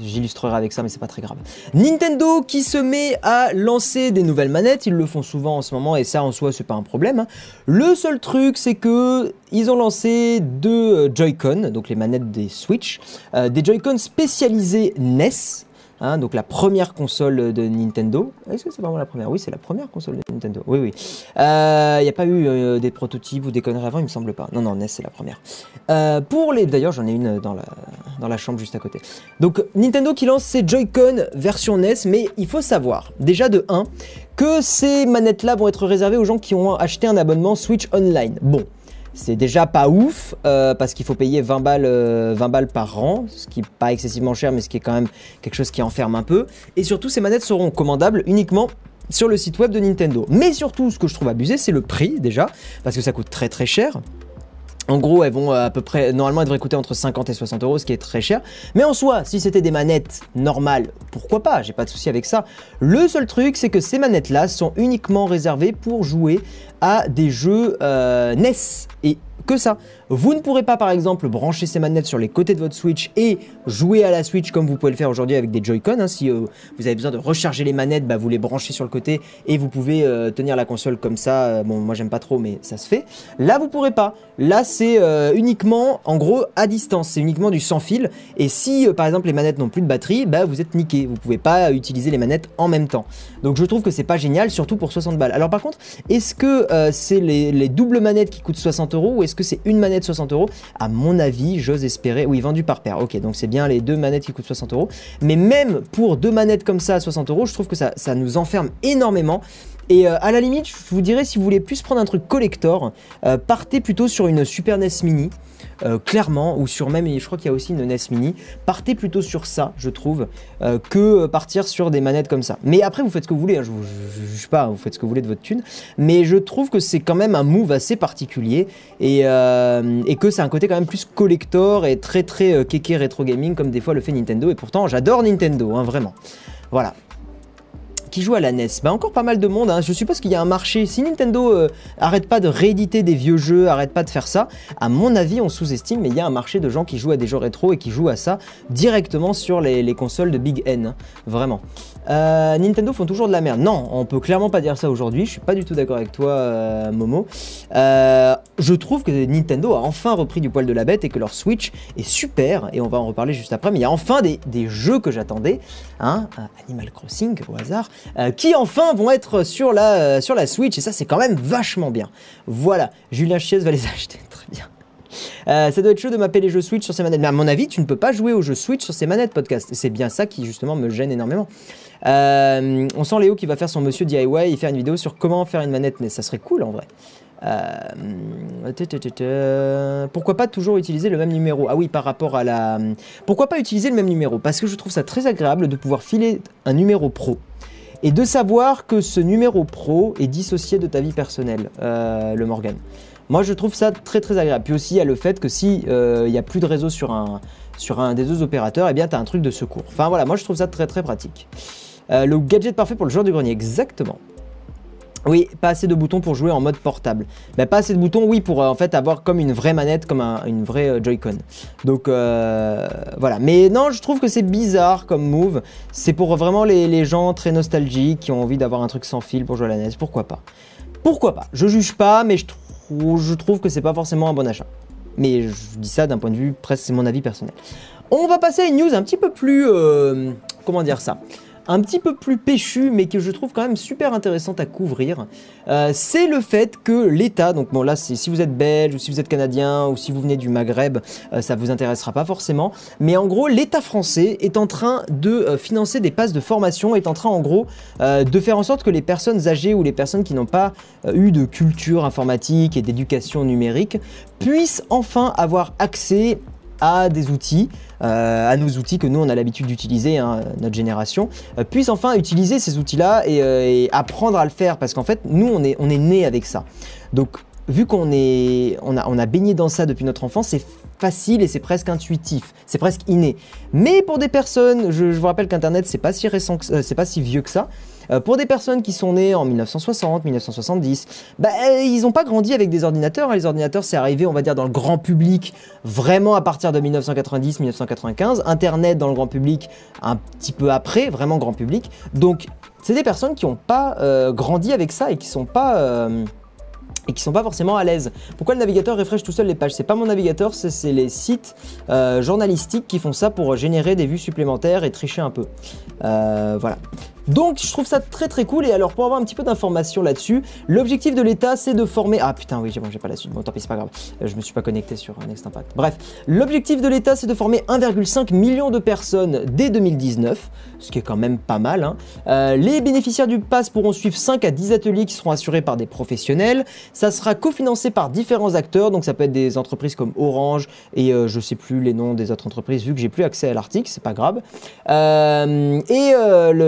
Speaker 1: j'illustrerai avec ça, mais c'est pas très grave. Nintendo qui se met à lancer des nouvelles manettes. Ils le font souvent en ce moment, et ça en soi, c'est pas un problème. Hein. Le seul truc, c'est que ils ont lancé deux euh, Joy-Con, donc les manettes des Switch, euh, des Joy-Con spécialisés NES. Hein, donc la première console de Nintendo. Est-ce que c'est vraiment la première? Oui, c'est la première console de Nintendo. Oui, oui. Il n'y a pas eu euh, des prototypes ou des conneries avant, il me semble pas. Non, non, NES c'est la première. Euh, pour les, d'ailleurs, j'en ai une dans la dans la chambre juste à côté. Donc Nintendo qui lance ses Joy-Con version NES, mais il faut savoir déjà de 1 que ces manettes-là vont être réservées aux gens qui ont acheté un abonnement Switch Online. Bon. C'est déjà pas ouf euh, parce qu'il faut payer 20 balles, 20 balles par an, ce qui n'est pas excessivement cher, mais ce qui est quand même quelque chose qui enferme un peu. Et surtout, ces manettes seront commandables uniquement sur le site web de Nintendo. Mais surtout, ce que je trouve abusé, c'est le prix déjà, parce que ça coûte très très cher. En gros, elles vont à peu près, normalement, elles devraient coûter entre 50 et 60 euros, ce qui est très cher. Mais en soi, si c'était des manettes normales, pourquoi pas? J'ai pas de souci avec ça. Le seul truc, c'est que ces manettes-là sont uniquement réservées pour jouer à des jeux euh, NES et que ça. Vous ne pourrez pas par exemple brancher ces manettes sur les côtés de votre Switch et jouer à la Switch comme vous pouvez le faire aujourd'hui avec des Joy-Con. Hein. Si euh, vous avez besoin de recharger les manettes, bah, vous les branchez sur le côté et vous pouvez euh, tenir la console comme ça. Euh, bon, moi j'aime pas trop, mais ça se fait. Là, vous pourrez pas. Là, c'est uniquement en gros à distance. C'est uniquement du sans fil. Et si par exemple les manettes n'ont plus de batterie, bah, vous êtes niqué. Vous pouvez pas utiliser les manettes en même temps. Donc je trouve que c'est pas génial, surtout pour 60 balles. Alors par contre, est-ce que c'est les, les doubles manettes qui coûtent 60 euros ou est-ce que c'est une manette 60 euros À mon avis, j'ose espérer. Oui, vendu par paire. Ok, donc c'est bien les deux manettes qui coûtent 60 euros. Mais même pour deux manettes comme ça à 60 euros, je trouve que ça, ça nous enferme énormément. Et euh, à la limite, je vous dirais, si vous voulez plus prendre un truc collector, euh, partez plutôt sur une Super NES Mini. Euh, clairement, ou sur même, je crois qu'il y a aussi une NES Mini, partez plutôt sur ça, je trouve, que partir sur des manettes comme ça. Mais après, vous faites ce que vous voulez, hein, je, vous, sais pas, vous faites ce que vous voulez de votre thune, mais je trouve que c'est quand même un move assez particulier et, et que c'est un côté quand même plus collector et très très kéké rétro gaming comme des fois le fait Nintendo. Et pourtant, j'adore Nintendo, hein, vraiment. Voilà qui joue à la NES Bah encore pas mal de monde, hein. je suppose qu'il y a un marché. Si Nintendo euh, arrête pas de rééditer des vieux jeux, arrête pas de faire ça, à mon avis on sous-estime, mais il y a un marché de gens qui jouent à des jeux rétro et qui jouent à ça directement sur les, consoles de Big N, hein. vraiment. Euh, Nintendo font toujours de la merde. Non, on peut clairement pas dire ça aujourd'hui, je suis pas du tout d'accord avec toi euh, Momo. je trouve que Nintendo a enfin repris du poil de la bête et que leur Switch est super, et on va en reparler juste après, mais il y a enfin des, des jeux que j'attendais, hein, Animal Crossing au hasard, euh, qui enfin vont être sur la, euh, sur la Switch, et ça c'est quand même vachement bien. Voilà, Julien Chies va les acheter, très bien. Euh, ça doit être chaud de mapper les jeux Switch sur ces manettes. Mais à mon avis, tu ne peux pas jouer aux jeux Switch sur ces manettes podcast. C'est bien ça qui justement me gêne énormément. on sent Léo qui va faire son monsieur DIY et faire une vidéo sur comment faire une manette, mais ça serait cool en vrai. pourquoi pas toujours utiliser le même numéro? Ah oui, par rapport à la... Pourquoi pas utiliser le même numéro? Parce que je trouve ça très agréable de pouvoir filer un numéro pro et de savoir que ce numéro pro est dissocié de ta vie personnelle, euh, le Morgan. Moi, je trouve ça très très agréable. Puis aussi, il y a le fait que si euh, il n'y a plus de réseau sur un, sur un des deux opérateurs, eh bien, tu as un truc de secours. Enfin voilà, moi je trouve ça très très pratique. Euh, le gadget parfait pour le joueur du grenier, exactement. Oui, pas assez de boutons pour jouer en mode portable. Mais pas assez de boutons, oui, pour euh, en fait avoir comme une vraie manette, comme une vraie euh, Joy-Con. Donc euh, voilà. Mais non, je trouve que c'est bizarre comme move. C'est pour vraiment les, gens très nostalgiques qui ont envie d'avoir un truc sans fil pour jouer à la NES. Pourquoi pas? Pourquoi pas? Je juge pas, mais je trouve, je trouve que c'est pas forcément un bon achat. Mais je dis ça d'un point de vue, presque mon avis personnel. On va passer à une news un petit peu plus... comment dire ça? Un petit peu plus péchu, mais que je trouve quand même super intéressante à couvrir, euh, c'est le fait que l'État, donc bon là si vous êtes belge ou si vous êtes canadien ou si vous venez du Maghreb, euh, ça vous intéressera pas forcément, mais en gros l'État français est en train de euh, financer des passes de formation, est en train en gros de faire en sorte que les personnes âgées ou les personnes qui n'ont pas eu de culture informatique et d'éducation numérique puissent enfin avoir accès à des outils, euh, à nos outils que nous on a l'habitude d'utiliser, hein, notre génération, euh, puisse enfin utiliser ces outils-là euh, et, apprendre à le faire parce qu'en fait nous on est, on est né avec ça. Donc vu qu'on est, on a, on a baigné dans ça depuis notre enfance, c'est facile et c'est presque intuitif, c'est presque inné. Mais pour des personnes, je, vous rappelle qu'Internet c'est pas si récent, c'est pas si vieux que ça. Euh, pour des personnes qui sont nées en 1960, 1970, bah, ils n'ont pas grandi avec des ordinateurs. Hein. Les ordinateurs, c'est arrivé, on va dire, dans le grand public vraiment à partir de 1990-1995. Internet dans le grand public un petit peu après, vraiment grand public. Donc, c'est des personnes qui n'ont pas euh, grandi avec ça et qui sont pas... Euh, et qui sont pas forcément à l'aise. Pourquoi le navigateur refresh tout seul les pages? C'est pas mon navigateur, c'est les sites euh, journalistiques qui font ça pour générer des vues supplémentaires et tricher un peu. Euh, voilà. Donc je trouve ça très très cool et alors pour avoir un petit peu d'informations là-dessus, l'objectif de l'État c'est de former... Ah putain oui, bon, j'ai pas la suite, bon tant pis c'est pas grave, euh, je me suis pas connecté sur Next Impact. Bref, l'objectif de l'État c'est de former 1,5 million de personnes dès 2019, ce qui est quand même pas mal. Hein. Euh, les bénéficiaires du pass pourront suivre 5 à 10 ateliers qui seront assurés par des professionnels, ça sera cofinancé par différents acteurs, donc ça peut être des entreprises comme Orange et euh, je sais plus les noms des autres entreprises vu que j'ai plus accès à l'article, c'est pas grave. et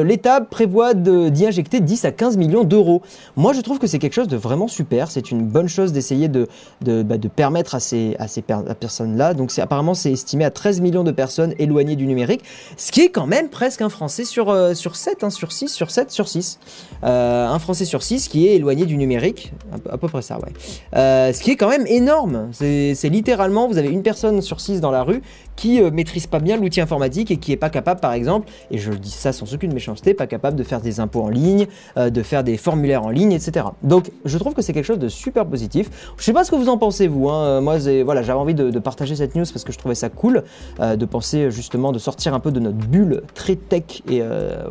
Speaker 1: l'État prévoit d'y injecter 10 à 15 millions d'euros. Moi, je trouve que c'est quelque chose de vraiment super. C'est une bonne chose d'essayer de, de, bah, permettre à ces, à ces personnes-là. Donc, apparemment, c'est estimé à 13 millions de personnes éloignées du numérique, ce qui est quand même presque un Français sur, euh, sur 7, hein, sur 6, sur 7, sur 6. Euh, un Français sur 6 qui est éloigné du numérique, à, peu près ça, ouais. Euh, ce qui est quand même énorme. C'est littéralement, vous avez une personne sur 6 dans la rue qui maîtrise pas bien l'outil informatique et qui est pas capable, par exemple, et je dis ça sans aucune méchanceté, pas capable de faire des impôts en ligne, euh, de faire des formulaires en ligne, etc. Donc je trouve que c'est quelque chose de super positif. Je sais pas ce que vous en pensez vous. Hein. Euh, moi, voilà, j'avais envie de, partager cette news parce que je trouvais ça cool euh, de penser justement de sortir un peu de notre bulle très tech et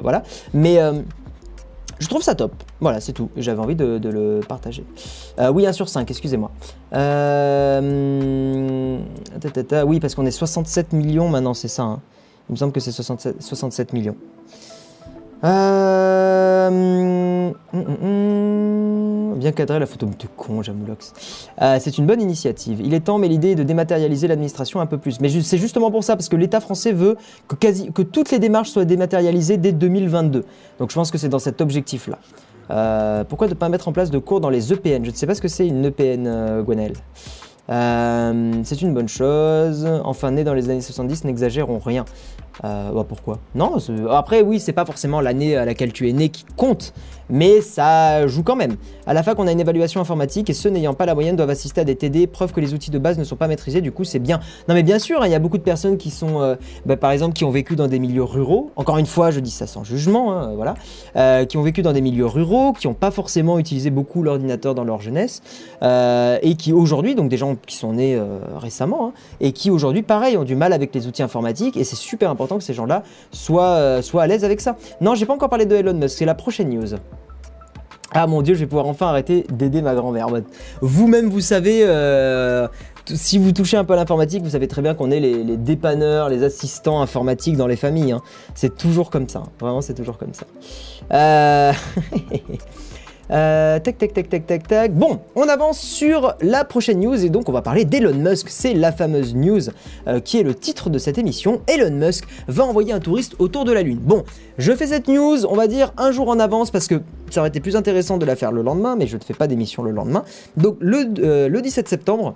Speaker 1: voilà. Mais je trouve ça top. Voilà, c'est tout. J'avais envie de, le partager. oui, 1 sur 5, excusez-moi. oui, parce qu'on est 67 millions maintenant, c'est ça. Hein. Il me semble que c'est 67, 67 millions. Euh... Hum, hum, hum, bien cadrer la photo de con, Jamoulox. Euh, c'est une bonne initiative. Il est temps, mais l'idée est de dématérialiser l'administration un peu plus. Mais c'est justement pour ça, parce que l'État français veut que, toutes les démarches soient dématérialisées dès 2022. Donc je pense que c'est dans cet objectif-là. Euh, pourquoi ne pas mettre en place de cours dans les EPN Je ne sais pas ce que c'est une EPN. Euh, c'est une bonne chose. Enfin, né dans les années 70, n'exagérons rien. Euh, bah pourquoi? Non, après oui, c'est pas forcément l'année à laquelle tu es né qui compte, mais ça joue quand même. À la fac, on a une évaluation informatique et ceux n'ayant pas la moyenne doivent assister à des TD, preuve que les outils de base ne sont pas maîtrisés, du coup c'est bien. Non mais bien sûr, hein, il y a beaucoup de personnes qui sont, euh, bah, par exemple, qui ont vécu dans des milieux ruraux, encore une fois, je dis ça sans jugement, hein, voilà, euh, qui ont vécu dans des milieux ruraux, qui n'ont pas forcément utilisé beaucoup l'ordinateur dans leur jeunesse, euh, et qui aujourd'hui, donc des gens qui sont nés récemment, hein, et qui aujourd'hui, pareil, ont du mal avec les outils informatiques, et c'est super important que ces gens-là soient, soient à l'aise avec ça. Non, j'ai pas encore parlé de Elon Musk, c'est la prochaine news. Ah mon dieu, je vais pouvoir enfin arrêter d'aider ma grand-mère. Vous-même, vous savez, euh, si vous touchez un peu l'informatique, vous savez très bien qu'on est les, dépanneurs, les assistants informatiques dans les familles. Hein. C'est toujours comme ça. Vraiment, c'est toujours comme ça. Euh... Euh, tac, tac, tac, tac, tac, tac. Bon, on avance sur la prochaine news et donc on va parler d'Elon Musk. C'est la fameuse news euh, qui est le titre de cette émission. Elon Musk va envoyer un touriste autour de la Lune. Bon, je fais cette news, on va dire un jour en avance parce que ça aurait été plus intéressant de la faire le lendemain, mais je ne fais pas d'émission le lendemain. Donc le, euh, le 17 septembre,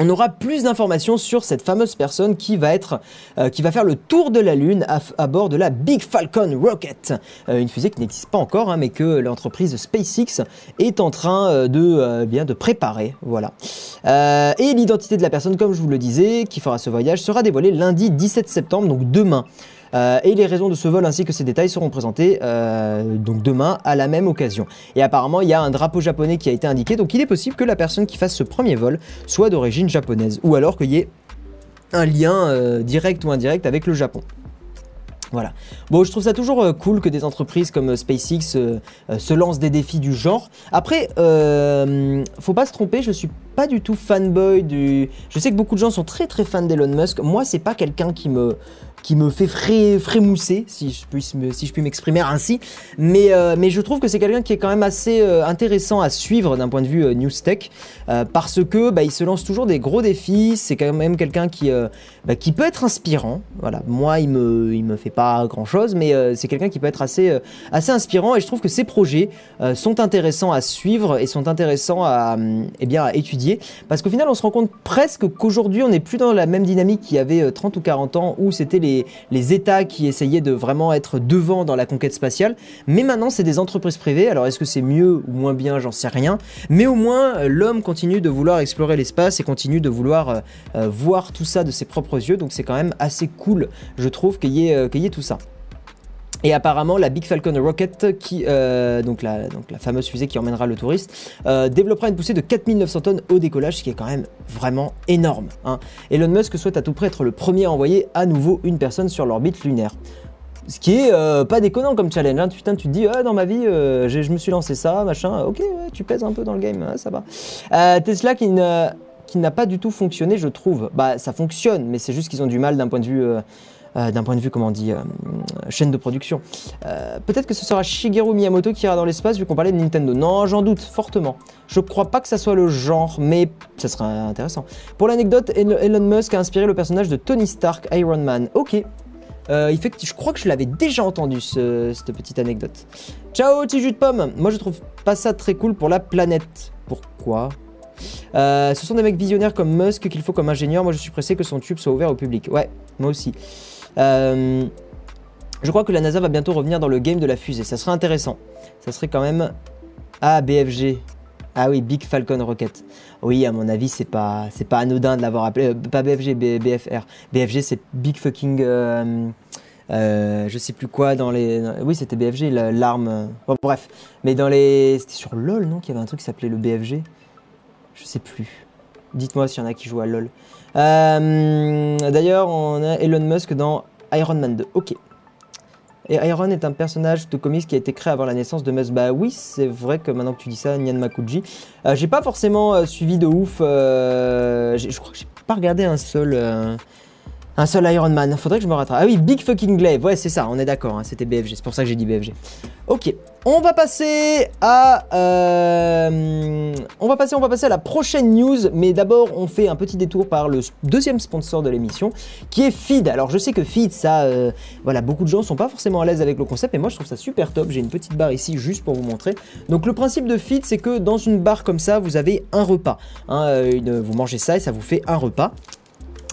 Speaker 1: on aura plus d'informations sur cette fameuse personne qui va euh, faire le tour de la Lune à, bord de la Big Falcon Rocket, euh, une fusée qui n'existe pas encore, hein, mais que l'entreprise SpaceX est en train euh, de bien de préparer, voilà. et l'identité de la personne, comme je vous le disais, qui fera ce voyage, sera dévoilée lundi 17 septembre, donc demain. Euh, et les raisons de ce vol ainsi que ses détails seront présentés euh, donc demain à la même occasion. Et apparemment, il y a un drapeau japonais qui a été indiqué, donc il est possible que la personne qui fasse ce premier vol soit d'origine japonaise, ou alors qu'il y ait un lien euh, direct ou indirect avec le Japon. Voilà. Bon, je trouve ça toujours cool que des entreprises comme SpaceX se lancent des défis du genre. Après, faut pas se tromper, je suis pas du tout fanboy du. Je sais que beaucoup de gens sont très très fans d'Elon Musk. Moi, c'est pas quelqu'un qui me qui me fait frémousser, si je, puis, si je puis m'exprimer ainsi. Mais, euh, mais je trouve que c'est quelqu'un qui est quand même assez euh, intéressant à suivre d'un point de vue euh, news tech, parce que bah, il se lance toujours des gros défis. C'est quand même quelqu'un qui, bah, qui peut être inspirant. Voilà, moi, il me, il me fait pas grand chose, mais c'est quelqu'un qui peut être assez, assez inspirant. Et je trouve que ses projets sont intéressants à suivre et sont intéressants à, eh bien, à étudier, parce qu'au final, on se rend compte presque qu'aujourd'hui, on n'est plus dans la même dynamique qu'il y avait 30 ou 40 ans, où c'était les les, États qui essayaient de vraiment être devant dans la conquête spatiale. Mais maintenant, c'est des entreprises privées. Alors, est-ce que c'est mieux ou moins bien? J'en sais rien. Mais au moins, euh, l'homme continue de vouloir explorer l'espace et continue de vouloir euh, euh, voir tout ça de ses propres yeux. Donc, c'est quand même assez cool, je trouve, qu'il y, ait tout ça. Et apparemment, la Big Falcon Rocket, qui, euh, donc, la, fameuse fusée qui emmènera le touriste, euh, développera une poussée de 4900 tonnes au décollage, ce qui est quand même vraiment énorme. Hein. Elon Musk souhaite à tout près être le premier à envoyer à nouveau une personne sur l'orbite lunaire. Ce qui est euh, pas déconnant comme challenge. Hein. Putain, tu te dis, ah, dans ma vie, je me suis lancé ça, machin. Ok, ouais, tu pèses un peu dans le game, hein, ça va. Tesla qui n'a pas du tout fonctionné, je trouve. Bah, ça fonctionne, mais c'est juste qu'ils ont du mal d'un point de vue. Euh, d'un point de vue, comment on dit, euh, chaîne de production. Euh, Peut-être que ce sera Shigeru Miyamoto qui ira dans l'espace vu qu'on parlait de Nintendo. Non, j'en doute fortement. Je crois pas que ça soit le genre, mais ça serait intéressant. Pour l'anecdote, El- Elon Musk a inspiré le personnage de Tony Stark, Iron Man. Ok. Que je crois que je l'avais déjà entendu ce- cette petite anecdote. Ciao, petit jus de pomme. Moi, je trouve pas ça très cool pour la planète. Pourquoi? Ce sont des mecs visionnaires comme Musk qu'il faut comme ingénieur. Moi, je suis pressé que son tube soit ouvert au public. Ouais, moi aussi. Euh, je crois que la NASA va bientôt revenir dans le game de la fusée. Ça serait intéressant. Ça serait quand même. Ah, BFG. Ah oui, Big Falcon Rocket. Oui, à mon avis, c'est pas, c'est pas anodin de l'avoir appelé. euh, pas BFG, BFR. BFG, c'est Big Fucking. euh, je sais plus quoi dans les. Oui, c'était BFG, la- l'arme. bon, bref. Mais dans les. C'était sur LoL, non Qu'il y avait un truc qui s'appelait le BFG Je sais plus. Dites-moi s'il y en a qui jouent à LoL. Euh, D'ailleurs, on a Elon Musk dans Iron Man 2. Ok. Et Iron est un personnage de comics qui a été créé avant la naissance de Musk. Bah oui, c'est vrai que maintenant que tu dis ça, Nyan Makuji. Euh, j'ai pas forcément euh, suivi de ouf. je crois que j'ai pas regardé un seul. Un seul Iron Man, faudrait que je me rattrape. Ah oui, Big Fucking Glaive, ouais c'est ça, on est d'accord, hein, c'était BFG, c'est pour ça que j'ai dit BFG. Ok, on va passer à... euh, on va passer, on va passer à la prochaine news, mais d'abord on fait un petit détour par le deuxième sponsor de l'émission, qui est Feed. Alors je sais que Feed, ça, euh, voilà, beaucoup de gens sont pas forcément à l'aise avec le concept, mais moi je trouve ça super top, j'ai une petite barre ici juste pour vous montrer. Donc le principe de Feed, c'est que dans une barre comme ça, vous avez un repas. hein, euh, vous mangez ça et ça vous fait un repas.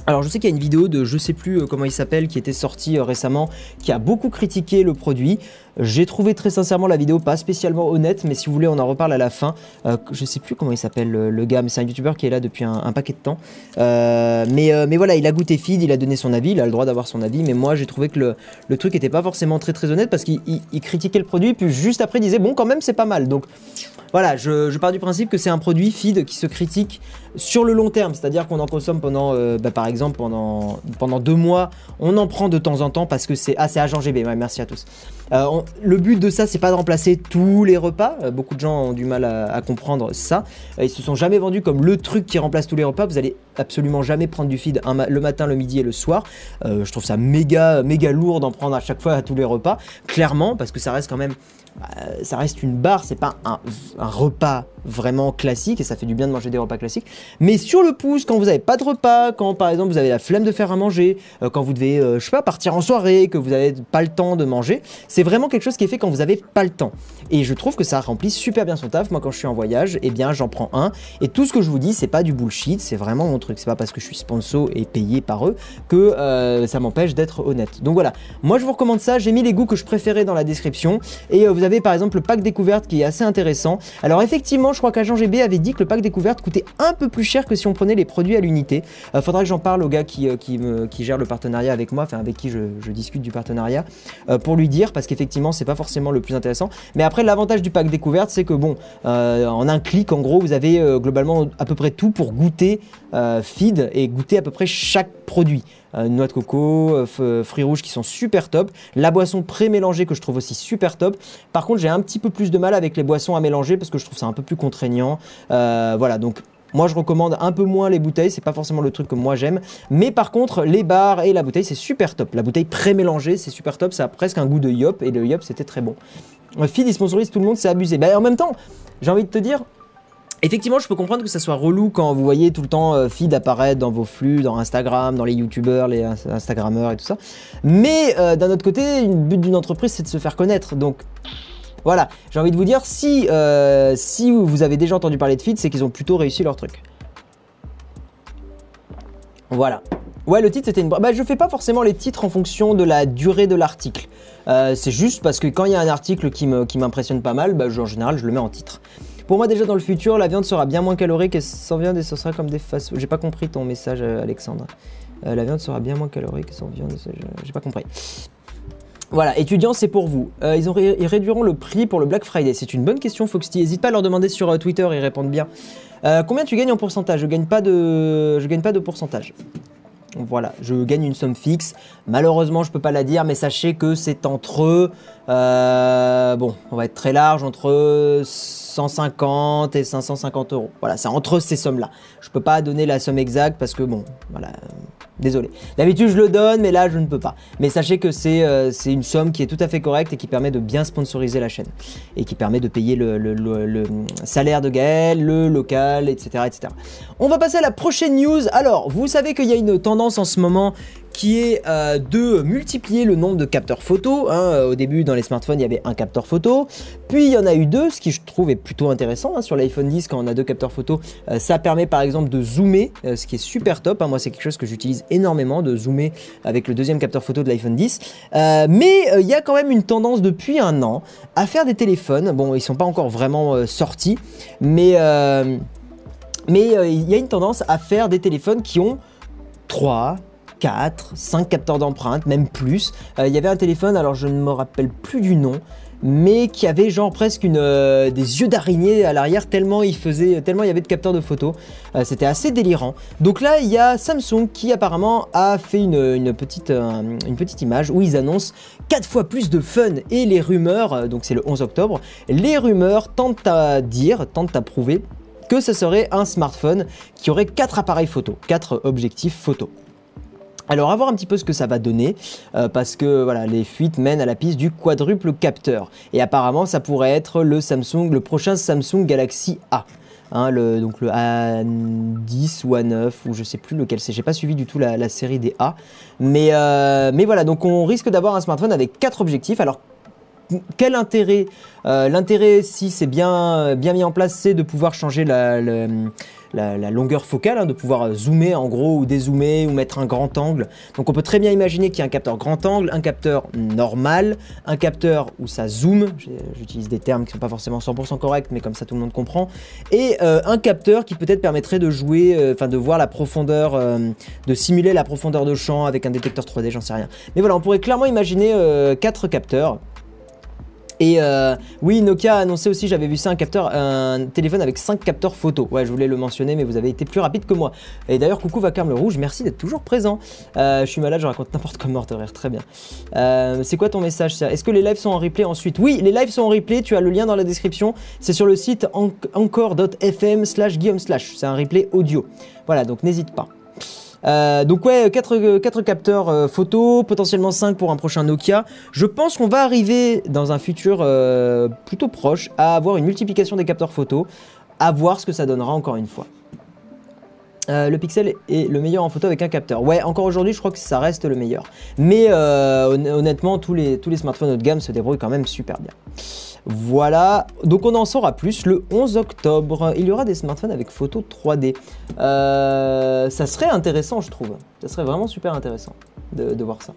Speaker 1: Alors je sais qu'il y a une vidéo de je sais plus euh, comment il s'appelle qui était sortie euh, récemment qui a beaucoup critiqué le produit. J'ai trouvé très sincèrement la vidéo pas spécialement honnête mais si vous voulez on en reparle à la fin. Euh, je sais plus comment il s'appelle le, gars mais c'est un youtubeur qui est là depuis un, paquet de temps. Mais, voilà il a goûté feed, il a donné son avis, il a le droit d'avoir son avis mais moi j'ai trouvé que le, truc était pas forcément très très honnête parce qu'il il- il critiquait le produit puis juste après il disait bon quand même c'est pas mal donc voilà, je, pars du principe que c'est un produit feed qui se critique sur le long terme, c'est-à-dire qu'on en consomme pendant, euh, bah, par exemple, pendant, pendant deux mois, on en prend de temps en temps parce que c'est. Ah, c'est Agent GB, ouais, merci à tous. Euh, le but de ça, c'est pas de remplacer tous les repas. Euh, beaucoup de gens ont du mal à, comprendre ça. Ils se sont jamais vendus comme le truc qui remplace tous les repas. Vous allez absolument jamais prendre du feed le matin, le midi et le soir. Je trouve ça méga, méga lourd d'en prendre à chaque fois à tous les repas, clairement, parce que ça reste quand même ça reste une barre, c'est pas un, repas vraiment classique et ça fait du bien de manger des repas classiques. Mais sur le pouce, quand vous n'avez pas de repas, quand par exemple vous avez la flemme de faire à manger, euh, quand vous devez, euh, je sais pas, partir en soirée, que vous n'avez pas le temps de manger, c'est vraiment quelque chose qui est fait quand vous n'avez pas le temps. Et je trouve que ça remplit super bien son taf. Moi, quand je suis en voyage, eh bien, j'en prends un. Et tout ce que je vous dis, c'est pas du bullshit, c'est vraiment mon truc. C'est pas parce que je suis sponsor et payé par eux que euh, ça m'empêche d'être honnête. Donc voilà, moi je vous recommande ça. J'ai mis les goûts que je préférais dans la description. Et euh, vous avez par exemple le pack découverte qui est assez intéressant. Alors effectivement, je crois qu'Agent GB avait dit que le pack découverte coûtait un peu plus cher que si on prenait les produits à l'unité. Euh, faudra que j'en parle au gars qui, euh, gère le partenariat avec moi, enfin avec qui je, discute du partenariat, euh, pour lui dire, parce qu'effectivement, c'est pas forcément le plus intéressant. Mais après, l'avantage du pack découverte, c'est que bon, euh, en un clic, en gros, vous avez globalement à peu près tout pour goûter feed et goûter à peu près chaque produit. Euh, noix de coco, euh, f- fruits rouges qui sont super top, la boisson pré-mélangée que je trouve aussi super top. Par contre, j'ai un petit peu plus de mal avec les boissons à mélanger parce que je trouve ça un peu plus contraignant. Euh, voilà, donc moi je recommande un peu moins les bouteilles, c'est pas forcément le truc que moi j'aime. Mais par contre, les bars et la bouteille, c'est super top. La bouteille pré-mélangée, c'est super top, ça a presque un goût de yop et le yop c'était très bon. Euh, Feed, il sponsorise tout le monde, c'est abusé. Bah, en même temps, j'ai envie de te dire, Effectivement, je peux comprendre que ça soit relou quand vous voyez tout le temps euh, feed apparaître dans vos flux, dans Instagram, dans les youtubeurs, les ins- Instagrammeurs et tout ça. Mais euh, d'un autre côté, le but d'une entreprise, c'est de se faire connaître. Donc voilà, j'ai envie de vous dire, si, euh, vous avez déjà entendu parler de feed, c'est qu'ils ont plutôt réussi leur truc. Voilà. Ouais, le titre c'était une. Bah, je fais pas forcément les titres en fonction de la durée de l'article. Euh, c'est juste parce que quand il y a un article qui me- qui m'impressionne pas mal, bah, en général, je le mets en titre. Pour moi, déjà dans le futur, la viande sera bien moins calorique et sans viande et ce sera comme des fast J'ai pas compris ton message, euh, Alexandre. Euh, la viande sera bien moins calorique sans viande. je- J'ai pas compris. Voilà, étudiants, c'est pour vous. Euh, ils, ont ré- ils réduiront le prix pour le Black Friday. C'est une bonne question, Foxty. N'hésite pas à leur demander sur euh, Twitter, ils répondent bien. Euh, combien tu gagnes en pourcentage? Je gagne pas de, je gagne pas de pourcentage. Voilà, je gagne une somme fixe. Malheureusement, je peux pas la dire, mais sachez que c'est entre, euh, bon, on va être très large, entre 150 et 550 euros. Voilà, c'est entre ces sommes-là. Je peux pas donner la somme exacte parce que bon, voilà, euh, désolé. D'habitude, je le donne, mais là, je ne peux pas. Mais sachez que c'est euh, c'est une somme qui est tout à fait correcte et qui permet de bien sponsoriser la chaîne et qui permet de payer le salaire de Gaël, le local, etc., etc. On va passer à la prochaine news. Alors, vous savez qu'il y a une tendance en ce moment qui est euh, de multiplier le nombre de capteurs photo. hein. Au début, dans les smartphones, il y avait un capteur photo. Puis, il y en a eu deux, ce qui je trouve est plutôt intéressant. hein. Sur l'iPhone 10, quand on a deux capteurs photo, euh, ça permet par exemple de zoomer, euh, ce qui est super top. hein. Moi, c'est quelque chose que j'utilise énormément, de zoomer avec le deuxième capteur photo de l'iPhone 10. Euh, mais il y a quand même une tendance depuis un an à faire des téléphones. Bon, ils sont pas encore vraiment sortis, mais... il y a une tendance à faire des téléphones qui ont 3, 4, 5 capteurs d'empreinte, même plus. Euh, il y avait un téléphone, alors je ne me rappelle plus du nom, mais qui avait genre presque une, euh, des yeux d'araignée à l'arrière tellement il faisait, tellement il y avait de capteurs de photos. Euh, C'était assez délirant. Donc là, il y a Samsung qui apparemment a fait une, petite, une petite image où ils annoncent 4 fois plus de fun et les rumeurs, donc c'est le 11 octobre, les rumeurs tentent à dire, tentent à prouver que ce serait un smartphone qui aurait quatre appareils photo, quatre objectifs photo. Alors, à voir un petit peu ce que ça va donner, euh, parce que voilà, les fuites mènent à la piste du quadruple capteur. Et apparemment, ça pourrait être le Samsung, le prochain Samsung Galaxy A. Hein, donc le A10 ou A9 ou je sais plus lequel c'est. J'ai pas suivi du tout la, la série des A, mais euh, mais voilà. Donc on risque d'avoir un smartphone avec quatre objectifs. Alors quel intérêt Euh, L'intérêt, si c'est bien, mis en place, c'est de pouvoir changer la, longueur focale, hein, de pouvoir zoomer en gros ou dézoomer ou mettre un grand angle. Donc on peut très bien imaginer qu'il y a un capteur grand angle, un capteur normal, un capteur où ça zoome, j'utilise des termes qui sont pas forcément 100% corrects, mais comme ça tout le monde comprend, et euh, un capteur qui peut-être permettrait de jouer, euh, enfin de voir la profondeur, de simuler la profondeur de champ avec un détecteur 3D, j'en sais rien. Mais voilà, on pourrait clairement imaginer quatre capteurs. Et euh, oui, Nokia a annoncé aussi, j'avais vu ça, un un téléphone avec 5 capteurs photo. Ouais, je voulais le mentionner, mais vous avez été plus rapide que moi. Et d'ailleurs, coucou Vacarme le Rouge, merci d'être toujours présent. Euh, je suis malade, je raconte n'importe mort de rire, très bien. Euh, c'est quoi ton message Est-ce que les lives sont en replay ensuite? Oui, les lives sont en replay, tu as le lien dans la description. C'est sur le site en- encore.fm slash guillaume slash. C'est un replay audio. Voilà, donc n'hésite pas. Euh, donc ouais, 4, capteurs euh, photo, potentiellement 5 pour un prochain Nokia. Je pense qu'on va arriver dans un futur euh, plutôt proche à avoir une multiplication des capteurs photo, à voir ce que ça donnera encore une fois. Euh, le Pixel est le meilleur en photo avec un capteur. Ouais, encore aujourd'hui, je crois que ça reste le meilleur. Mais euh, hon- honnêtement, tous les, tous les smartphones haut de gamme se débrouillent quand même super bien. Voilà, donc on en saura plus le 11 octobre. Il y aura des smartphones avec photo 3D. Euh, ça serait intéressant, je trouve. Ça serait vraiment super intéressant de, de voir ça.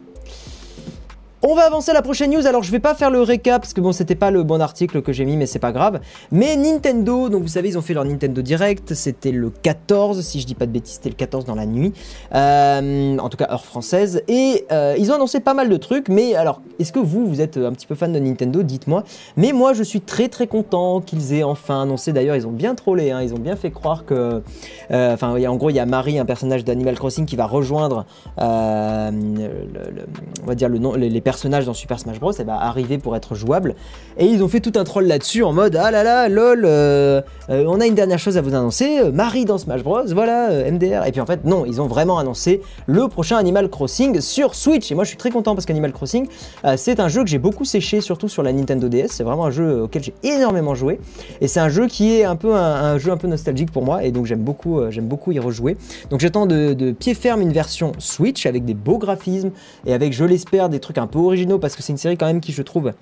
Speaker 1: On va avancer à la prochaine news. Alors, je vais pas faire le récap parce que bon, c'était pas le bon article que j'ai mis, mais c'est pas grave. Mais Nintendo, donc vous savez, ils ont fait leur Nintendo Direct. C'était le 14, si je dis pas de bêtises, c'était le 14 dans la nuit. Euh, en tout cas, heure française. Et euh, ils ont annoncé pas mal de trucs. Mais alors, est-ce que vous, vous êtes un petit peu fan de Nintendo? Dites-moi. Mais moi, je suis très très content qu'ils aient enfin annoncé. D'ailleurs, ils ont bien trollé. hein. Ils ont bien fait croire que. euh, Enfin, a- en gros, il y a Marie, un personnage d'Animal Crossing, qui va rejoindre. euh, le- on va dire le nom, les, les personnages dans Super Smash Bros. Elle va arriver pour être jouable. Et ils ont fait tout un troll là-dessus en mode ah là là, lol, euh, euh, on a une dernière chose à vous annoncer, euh, Marie dans Smash Bros. Voilà, MDR. Et puis en fait, non, ils ont vraiment annoncé le prochain Animal Crossing sur Switch. Et moi, je suis très content parce qu'Animal Crossing, c'est un jeu que j'ai beaucoup séché, surtout sur la Nintendo DS. C'est vraiment un jeu auquel j'ai énormément joué. Et c'est un jeu qui est un peu un, jeu un peu nostalgique pour moi. Et donc j'aime beaucoup, j'aime beaucoup y rejouer. Donc j'attends de, de pied ferme une version Switch avec des beaux graphismes et avec, je l'espère, des trucs un peu originaux parce que c'est une série quand même qui, je trouve,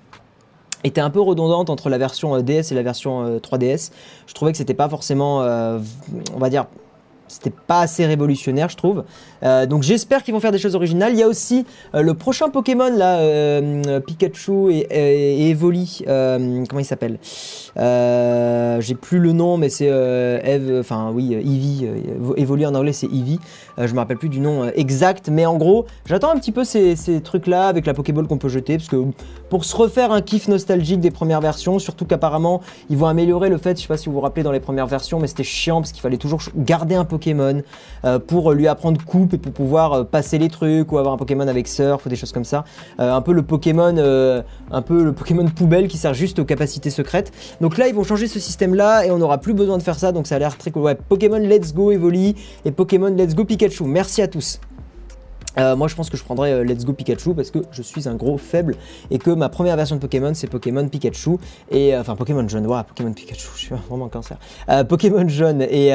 Speaker 1: était un peu redondante entre la version euh, DS et la version euh, 3DS. Je trouvais que c'était pas forcément, euh, on va dire, c'était pas assez révolutionnaire, je trouve. Euh, donc j'espère qu'ils vont faire des choses originales. Il y a aussi euh, le prochain Pokémon là, euh, Pikachu et, Evoli. comment il s'appelle? J'ai plus le nom, mais c'est Eve, enfin oui, Eevee. Evoli en anglais c'est Eevee. je me rappelle plus du nom exact, mais en gros, j'attends un petit peu ces, ces trucs là avec la Pokéball qu'on peut jeter, parce que pour se refaire un kiff nostalgique des premières versions, surtout qu'apparemment ils vont améliorer le fait, je sais pas si vous vous rappelez dans les premières versions, mais c'était chiant parce qu'il fallait toujours garder un Pokémon pour lui apprendre coup et pour pouvoir euh, passer les trucs ou avoir un Pokémon avec Surf ou des choses comme ça. Euh, un peu le Pokémon, euh, un peu le Pokémon poubelle qui sert juste aux capacités secrètes. Donc là, ils vont changer ce système-là et on n'aura plus besoin de faire ça. Donc ça a l'air très cool. Ouais, Pokémon Let's Go Evoli et Pokémon Let's Go Pikachu. Merci à tous. Euh, moi, je pense que je prendrais euh, Let's Go Pikachu parce que je suis un gros faible et que ma première version de Pokémon c'est Pokémon Pikachu et euh, enfin Pokémon jaune. Pokémon Pikachu, je suis vraiment cancer. Pokémon jaune et,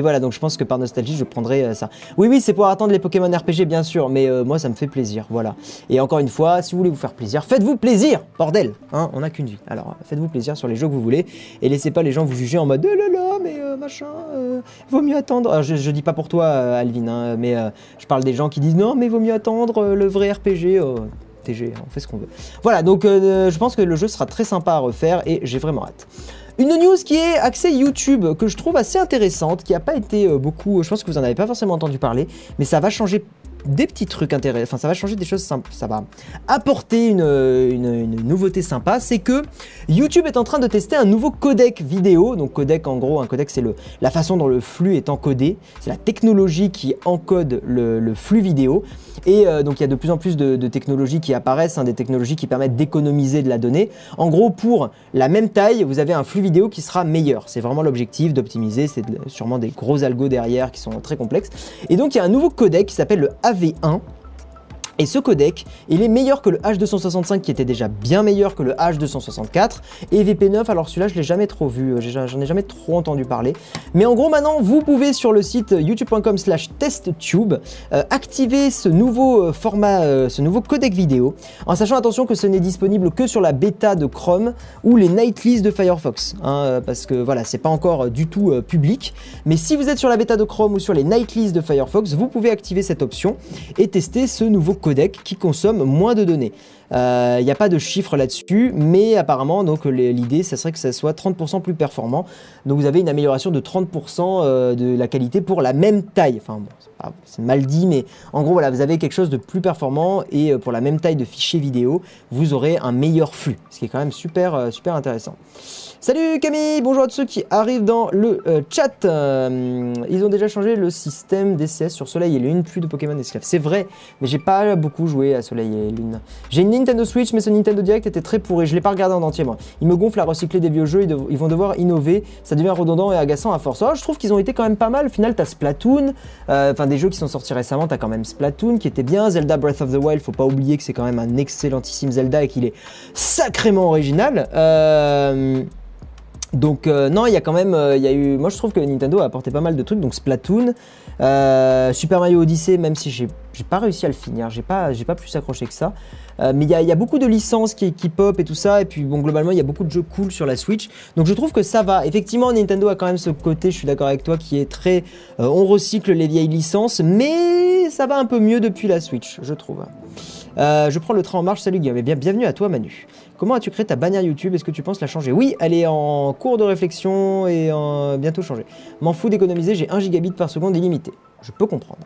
Speaker 1: voilà, donc je pense que par nostalgie, je prendrais ça. Oui, oui, c'est pour attendre les Pokémon RPG bien sûr, mais moi ça me fait plaisir. Voilà. Et encore une fois, si vous voulez vous faire plaisir, faites-vous plaisir, bordel. Hein, on n'a qu'une vie. Alors faites-vous plaisir sur les jeux que vous voulez et laissez pas les gens vous juger en mode oh là là, mais machin, vaut mieux attendre. je, je dis pas pour toi, Alvin, hein, mais je parle des gens qui disent non mais vaut mieux attendre euh, le vrai RPG. Euh, TG, on fait ce qu'on veut. Voilà, donc euh, je pense que le jeu sera très sympa à refaire et j'ai vraiment hâte. Une news qui est axée YouTube, que je trouve assez intéressante, qui n'a pas été beaucoup, je pense que vous en avez pas forcément entendu parler, mais ça va changer des petits trucs intéressants, enfin ça va changer des choses simples, ça va apporter une, une, nouveauté sympa, c'est que YouTube est en train de tester un nouveau codec vidéo, donc codec en gros, un codec c'est la façon dont le flux est encodé, c'est la technologie qui encode le, le flux vidéo, et euh, donc il y a de plus en plus de, technologies qui apparaissent, hein, des technologies qui permettent d'économiser de la donnée. En gros, pour la même taille, vous avez un flux vidéo qui sera meilleur. C'est vraiment l'objectif d'optimiser, c'est sûrement des gros algos derrière qui sont très complexes. Et donc il y a un nouveau codec qui s'appelle le AV1 et ce codec, il est meilleur que le H265 qui était déjà bien meilleur que le H264. Et VP9, alors celui-là je l'ai jamais trop vu, euh, j'en ai jamais trop entendu parler. Mais en gros maintenant, vous pouvez sur le site youtube.com slash testtube euh, activer ce nouveau euh, format, ce nouveau codec vidéo, en sachant attention que ce n'est disponible que sur la bêta de Chrome ou les nightlies de Firefox. Hein, parce que voilà, c'est pas encore du tout public. Mais si vous êtes sur la bêta de Chrome ou sur les nightlies de Firefox, vous pouvez activer cette option et tester ce nouveau codec codec qui consomme moins de données. Il euh, n'y a pas de chiffre là-dessus, mais apparemment, donc l'idée, ça serait que ça soit 30% plus performant. Donc vous avez une amélioration de 30% euh, de la qualité pour la même taille. Enfin bon, c'est mal dit, mais en gros, voilà, vous avez quelque chose de plus performant et euh, pour la même taille de fichier vidéo, vous aurez un meilleur flux, ce qui est quand même super, super intéressant. Salut Camille, bonjour à tous ceux qui arrivent dans le euh, chat. Euh, ils ont déjà changé le système DCS sur Soleil et Lune, plus de Pokémon esclaves. C'est vrai, mais j'ai pas beaucoup joué à Soleil et Lune. J'ai une Nintendo Switch, mais ce Nintendo Direct était très pourri. Je l'ai pas regardé en entier. Ils me gonflent à recycler des vieux jeux, ils, vont devoir innover. Ça devient redondant et agaçant à force. Oh, je trouve qu'ils ont été quand même pas mal. Au final, t'as Splatoon, euh, enfin des jeux qui sont sortis récemment. T'as quand même Splatoon qui était bien. Zelda Breath of the Wild, faut pas oublier que c'est quand même un excellentissime Zelda et qu'il est sacrément original. Euh, donc euh, non, il y a quand même, euh, eu, moi je trouve que Nintendo a apporté pas mal de trucs. Donc Splatoon, euh, Super Mario Odyssey, même si j'ai pas réussi à le finir, j'ai pas, pas plus accroché que ça. mais il y, y, a beaucoup de licences qui, qui, pop et tout ça. Et puis bon, globalement, il y a beaucoup de jeux cool sur la Switch. Donc je trouve que ça va. Effectivement, Nintendo a quand même ce côté, je suis d'accord avec toi, qui est très, on recycle les vieilles licences, mais ça va un peu mieux depuis la Switch, je trouve. Je prends le train en marche. Salut Guillaume, et bien bienvenue à toi Manu. Comment as-tu créé ta bannière YouTube? Est-ce que tu penses la changer? Oui, elle est en cours de réflexion et bientôt changée. M'en fous d'économiser, j'ai 1 gigabit par seconde illimité. Je peux comprendre.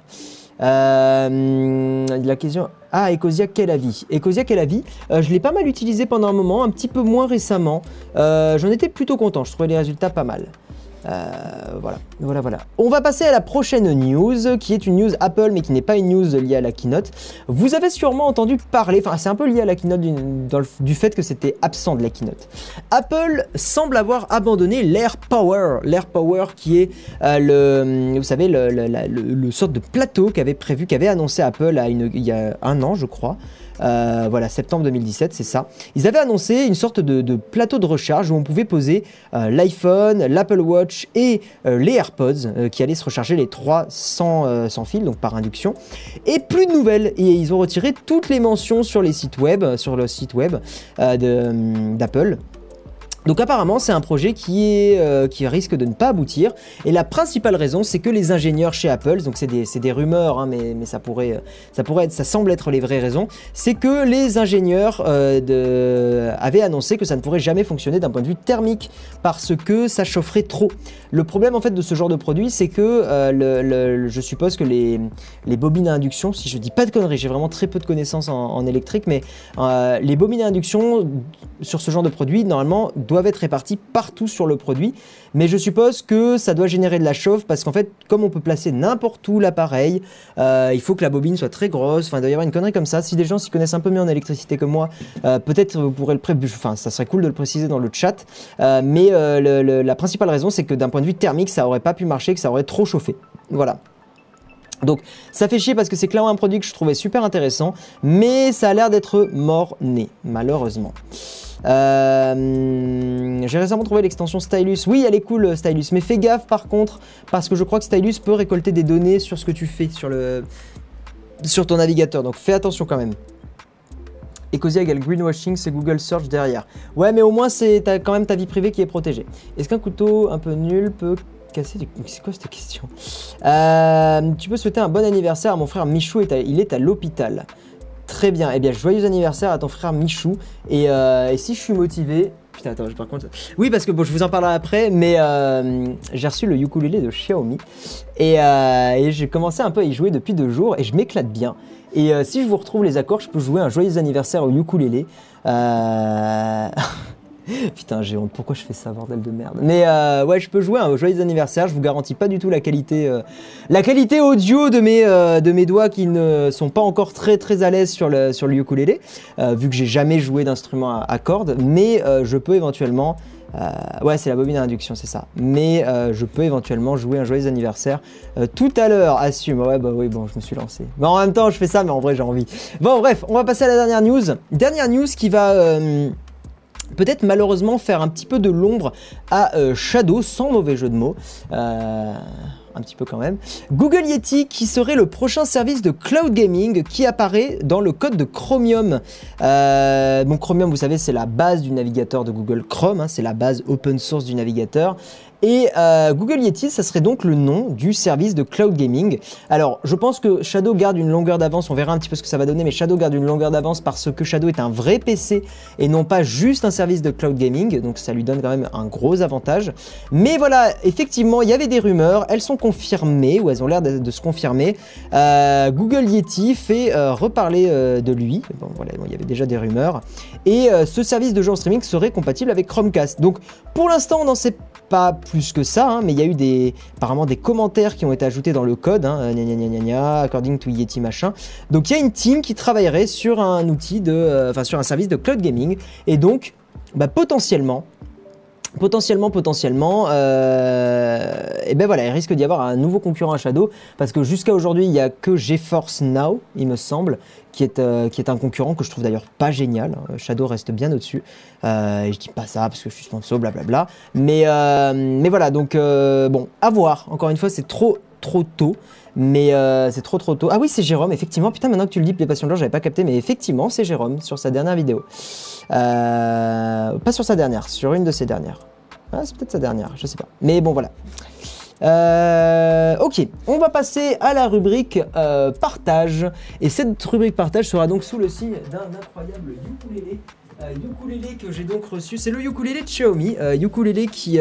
Speaker 1: Euh, la question. Ah, Ecosia, quel avis? Ecosia, quel avis? Euh, Je l'ai pas mal utilisé pendant un moment, un petit peu moins récemment. Euh, j'en étais plutôt content, je trouvais les résultats pas mal. Euh, voilà, voilà, voilà. On va passer à la prochaine news, qui est une news Apple, mais qui n'est pas une news liée à la keynote. Vous avez sûrement entendu parler, enfin c'est un peu lié à la keynote du, fait que c'était absent de la keynote. Apple semble avoir abandonné l'Air Power, l'Air Power qui est euh, le, vous savez, le, de plateau qu'avait prévu, qu'avait annoncé Apple il y a un an, je crois. Euh, voilà, septembre 2017, c'est ça. Ils avaient annoncé une sorte de, plateau de recharge où on pouvait poser euh, l'iPhone, l'Apple Watch et euh, les AirPods qui allaient se recharger les trois sans, fil, donc par induction. Et plus de nouvelles. Et ils ont retiré toutes les mentions sur les sites web, sur le site web d'Apple. Donc apparemment c'est un projet euh, qui risque de ne pas aboutir et la principale raison c'est que les ingénieurs chez Apple, donc c'est des, rumeurs hein, mais, ça, pourrait, ça pourrait être, ça semble être les vraies raisons, c'est que les ingénieurs euh, avaient annoncé que ça ne pourrait jamais fonctionner d'un point de vue thermique parce que ça chaufferait trop. Le problème en fait de ce genre de produit c'est que euh, je suppose que les, bobines à induction, si je dis pas de conneries, j'ai vraiment très peu de connaissances en, électrique, mais euh, les bobines à induction sur ce genre de produit normalement être réparties partout sur le produit. Mais je suppose que ça doit générer de la chauffe parce qu'en fait, comme on peut placer n'importe où l'appareil, euh, il faut que la bobine soit très grosse. Enfin, il doit y avoir une connerie comme ça. Si des gens s'y connaissent un peu mieux en électricité que moi, euh, peut-être vous pourrez le pré... Enfin, ça serait cool de le préciser dans le chat. Euh, mais la principale raison, c'est que d'un point de vue thermique, ça aurait pas pu marcher, que ça aurait trop chauffé. Voilà. Donc ça fait chier parce que c'est clairement un produit que je trouvais super intéressant, mais ça a l'air d'être mort-né, malheureusement. Euh, J'ai récemment trouvé l'extension Stylus. Oui, elle est cool euh, Stylus, mais fais gaffe par contre, parce que je crois que Stylus peut récolter des données sur ce que tu fais sur, le, sur ton navigateur, donc fais attention quand même. Ecosia égale greenwashing, c'est Google Search derrière. Ouais, mais au moins, c'est quand même ta vie privée qui est protégée. Est-ce qu'un couteau un peu nul peut casser du... C'est quoi cette question? Euh, Tu peux souhaiter un bon anniversaire à mon frère Michou, il est à l'hôpital. Très bien, eh bien, joyeux anniversaire à ton frère Michou. Et, euh, et si je suis motivé... Putain, attends, je- par contre... Oui, parce que bon, je vous en parlerai après, mais euh, j'ai reçu le ukulélé de Xiaomi. Et, euh, et j'ai commencé un peu à y jouer depuis deux jours, et je m'éclate bien. Et si je vous retrouve les accords, je peux jouer un joyeux anniversaire au ukulélé. Putain, j'ai honte. Pourquoi je fais ça, bordel de merde? Mais euh, ouais, je peux jouer un joyeux anniversaire. Je vous garantis pas du tout la qualité, euh, la qualité audio de mes, euh, de mes doigts qui ne sont pas encore très très à l'aise sur le, sur le ukulélé, vu que j'ai jamais joué d'instrument à, à cordes. Mais je peux éventuellement. ouais, c'est la bobine à induction, c'est ça. Mais je peux éventuellement jouer un joyeux anniversaire tout à l'heure. Assume. Ouais, bah oui, bon, je me suis lancé. Mais en même temps, je fais ça, mais en vrai, j'ai envie. Bon, bref, on va passer à la dernière news. Dernière news qui va. Peut-être malheureusement faire un petit peu de l'ombre à euh, Shadow, sans mauvais jeu de mots. Euh, un petit peu quand même. Google Yeti qui serait le prochain service de cloud gaming qui apparaît dans le code de Chromium. Euh, Chromium, vous savez, c'est la base du navigateur de Google Chrome, hein, c'est la base open source du navigateur. Et euh, Google Yeti, ça serait donc le nom du service de cloud gaming. Alors, je pense que Shadow garde une longueur d'avance, on verra un petit peu ce que ça va donner, mais Shadow garde une longueur d'avance parce que Shadow est un vrai PC et non pas juste un service de cloud gaming, donc ça lui donne quand même un gros avantage. Mais voilà, effectivement, il y avait des rumeurs, elles sont confirmées, ou elles ont l'air de, se confirmer. Euh, Google Yeti fait euh, reparler de lui, bon voilà, il y avait déjà des rumeurs, et ce service de jeu en streaming serait compatible avec Chromecast. Donc pour l'instant, on n'en sait pas plus que ça, hein, mais il y a eu des, apparemment des commentaires qui ont été ajoutés dans le code, hein, gna gna gna, according to Yeti machin. Donc il y a une team qui travaillerait sur un outil de, euh, enfin sur un service de cloud gaming, et donc bah, potentiellement, potentiellement, potentiellement, euh, et ben voilà, il risque d'y avoir un nouveau concurrent à Shadow, parce que jusqu'à aujourd'hui, il n'y a que GeForce Now, il me semble, qui est, euh, qui est un concurrent que je trouve d'ailleurs pas génial. hein. Shadow reste bien au-dessus. Euh, je dis pas ça parce que je suis sponsor, blablabla. Mais, euh, mais voilà, donc euh, bon, à voir. Encore une fois, c'est trop, trop tôt. Mais euh, c'est trop trop tôt. Ah oui, c'est Jérôme, effectivement. Putain, maintenant que tu le dis, les passions de l'or, j'avais pas capté, mais effectivement, c'est Jérôme sur sa dernière vidéo. Euh, pas sur sa dernière, sur une de ses dernières. Ah, c'est peut-être sa dernière, je sais pas. Mais bon, voilà. Euh, ok, on va passer à la rubrique partage. Et cette rubrique partage sera donc sous le signe d'un incroyable ukulélé. Euh, ukulélé que j'ai donc reçu, c'est le ukulélé de Xiaomi. Euh, ukulélé qui,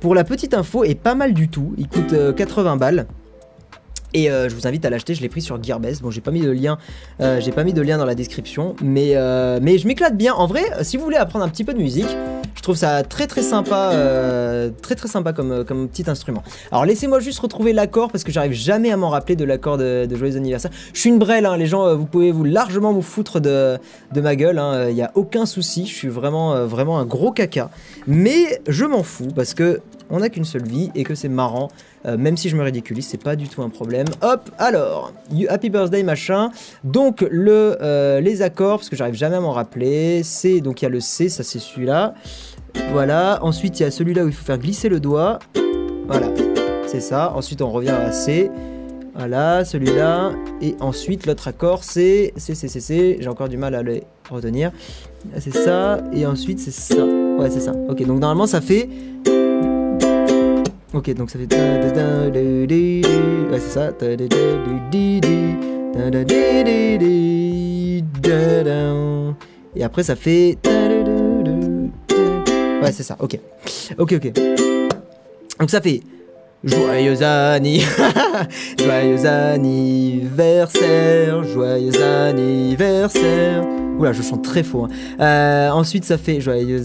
Speaker 1: pour la petite info, est pas mal du tout. Il coûte euh, 80 balles. Et euh, je vous invite à l'acheter, je l'ai pris sur Gearbest. Bon, j'ai pas mis de lien, euh, j'ai pas mis de lien dans la description, mais euh, mais je m'éclate bien. En vrai, si vous voulez apprendre un petit peu de musique, je trouve ça très très sympa, très très sympa comme comme petit instrument. Alors laissez-moi juste retrouver l'accord parce que j'arrive jamais à m'en rappeler de l'accord de, de joyeux anniversaire. Je suis une brêle, hein, les gens, vous pouvez vous largement vous foutre de de ma gueule. Il n'y a aucun souci, je suis vraiment vraiment un gros caca. Mais je m'en fous parce que on n'a qu'une seule vie et que c'est marrant. Euh, même si je me ridiculise, c'est pas du tout un problème. Hop, alors, you- Happy Birthday machin. Donc le, euh, les accords, parce que j'arrive jamais à m'en rappeler. C'est donc il y a le C, ça c'est celui-là. Voilà. Ensuite il y a celui-là où il faut faire glisser le doigt. Voilà, c'est ça. Ensuite on revient à C. Voilà, celui-là. Et ensuite l'autre accord c'est C, C, C, C. J'ai encore du mal à le retenir. C'est ça. Et ensuite c'est ça. Ouais, c'est ça. Ok, donc normalement ça fait. Ok, donc ça fait. Ouais, c'est ça. Et après ça fait. Ouais, c'est ça. Ok. Ok, ok. Donc ça fait. Joyeux anniversaire, joyeux anniversaire, joyeux anniversaire. Oula, je chante très faux. hein. Euh, ensuite, ça fait joyeux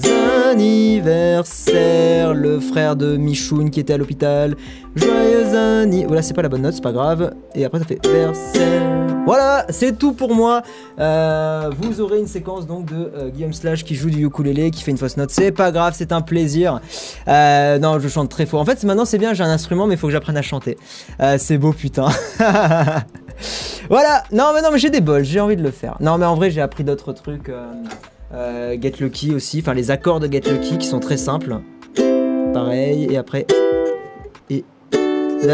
Speaker 1: anniversaire, le frère de Michoun qui était à l'hôpital. Joyeux anniversaire. Oula, c'est pas la bonne note, c'est pas grave. Et après, ça fait versaire. Voilà, c'est tout pour moi. Euh, vous aurez une séquence donc de euh, Guillaume Slash qui joue du ukulélé, qui fait une fausse note. C'est pas grave, c'est un plaisir. Euh, non, je chante très faux. En fait, maintenant c'est bien, j'ai un instrument, mais il faut que j'apprenne à chanter. C'est beau, putain. voilà. Non, mais non, mais j'ai des bols. J'ai envie de le faire. Non, mais en vrai, j'ai appris d'autres trucs. Get Lucky aussi. Enfin, les accords de Get Lucky qui sont très simples. Pareil. Et après.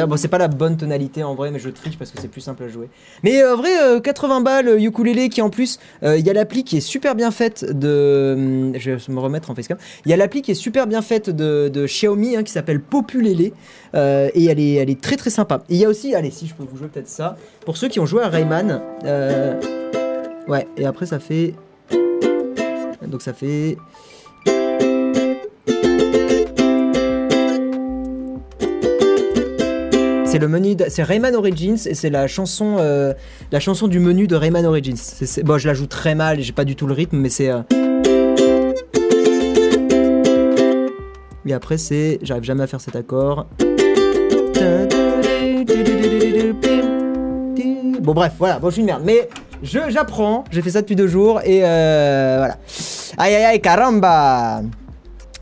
Speaker 1: Bon, c'est pas la bonne tonalité en vrai, mais je triche parce que c'est plus simple à jouer. Mais euh, en vrai, euh, 80 balles, euh, ukulélé qui en plus, euh, il y a l'appli qui est super bien faite de. hum, Je vais me remettre en facecam. Il y a l'appli qui est super bien faite de, de Xiaomi hein, qui s'appelle Populélé. euh, et elle est, elle est très très sympa. Il y a aussi, allez, si je peux vous jouer peut-être ça. Pour ceux qui ont joué à Rayman. euh, ouais, et après ça fait. Donc ça fait. C'est le menu, c'est Rayman Origins et c'est la chanson, euh, la chanson du menu de Rayman Origins. Bon, je la joue très mal j'ai pas du tout le rythme, mais c'est. euh, Et après c'est, j'arrive jamais à faire cet accord. Bon bref, voilà, bon je suis une merde, mais je j'apprends, j'ai fait ça depuis deux jours et euh, voilà. Aïe aïe aïe caramba.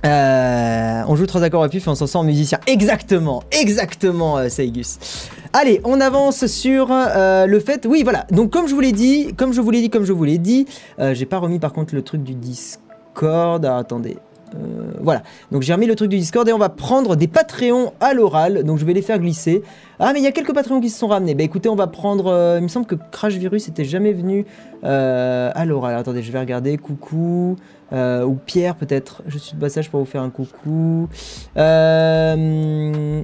Speaker 1: Euh, on joue trois accords au pif et on s'en sort en musicien. Exactement, exactement, euh, Saigus. Allez, on avance sur euh, le fait. Oui, voilà. Donc comme je vous l'ai dit, comme je vous l'ai dit, comme je vous l'ai dit, euh, j'ai pas remis par contre le truc du Discord. Attendez. Voilà. Donc j'ai remis le truc du Discord et on va prendre des Patreons à l'oral. Donc je vais les faire glisser. Ah mais il y a quelques Patreons qui se sont ramenés. Bah écoutez, on va prendre. euh, il me semble que Crash Virus était jamais venu euh, à l'oral. Attendez, je vais regarder. Coucou. Euh, ou Pierre peut-être. Je suis de passage pour vous faire un coucou. Euh,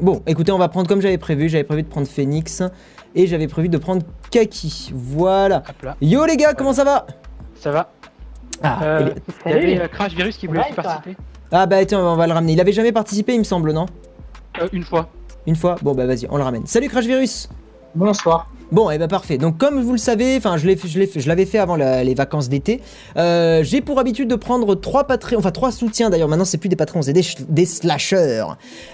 Speaker 1: Bon, écoutez, on va prendre comme j'avais prévu. J'avais prévu de prendre Phoenix et j'avais prévu de prendre Kaki. Voilà. Yo les gars, comment ça va?
Speaker 2: Ça va.
Speaker 1: Ah,
Speaker 2: Euh,
Speaker 1: il
Speaker 2: y avait euh, Crash Virus qui voulait aussi participer.
Speaker 1: ah bah tiens, on va le ramener. Il avait jamais participé, il me semble, non?
Speaker 2: Euh, une fois.
Speaker 1: Une fois? Bon bah vas-y, on le ramène. Salut Crash Virus
Speaker 4: Bonsoir.
Speaker 1: Bon, et bah parfait. Donc comme vous le savez, enfin je l'avais fait avant la- les vacances d'été. euh, j'ai pour habitude de prendre trois Patreons, enfin trois soutiens d'ailleurs. Maintenant c'est plus des patrons, c'est des, des slashers,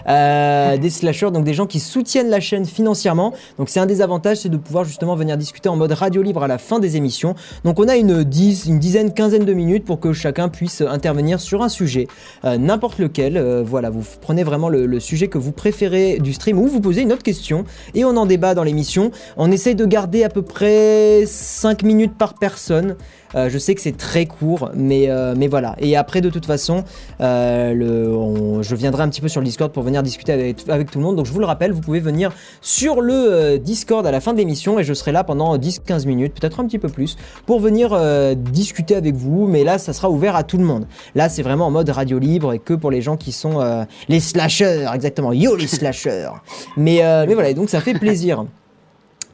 Speaker 1: Euh, des slashers, donc des gens qui soutiennent la chaîne financièrement. Donc c'est un des avantages, c'est de pouvoir justement venir discuter en mode radio libre à la fin des émissions. Donc on a une, dix, une dizaine, quinzaine de minutes pour que chacun puisse intervenir sur un sujet, euh, n'importe lequel. Voilà, vous prenez vraiment le, le sujet que vous préférez du stream ou vous posez une autre question et on en débat dans l'émission. On de garder à peu près 5 minutes par personne. Euh, je sais que c'est très court, mais, euh, mais voilà. Et après, de toute façon, euh, je viendrai un petit peu sur le Discord pour venir discuter avec, tout le monde. Donc je vous le rappelle, vous pouvez venir sur le Discord à la fin de l'émission et je serai là pendant 10-15 minutes, peut-être un petit peu plus, pour venir discuter avec vous. Mais là, ça sera ouvert à tout le monde. Là, c'est vraiment en mode radio libre et que pour les gens qui sont les slashers, exactement. Yo les slashers. Mais, mais voilà, et donc ça fait plaisir.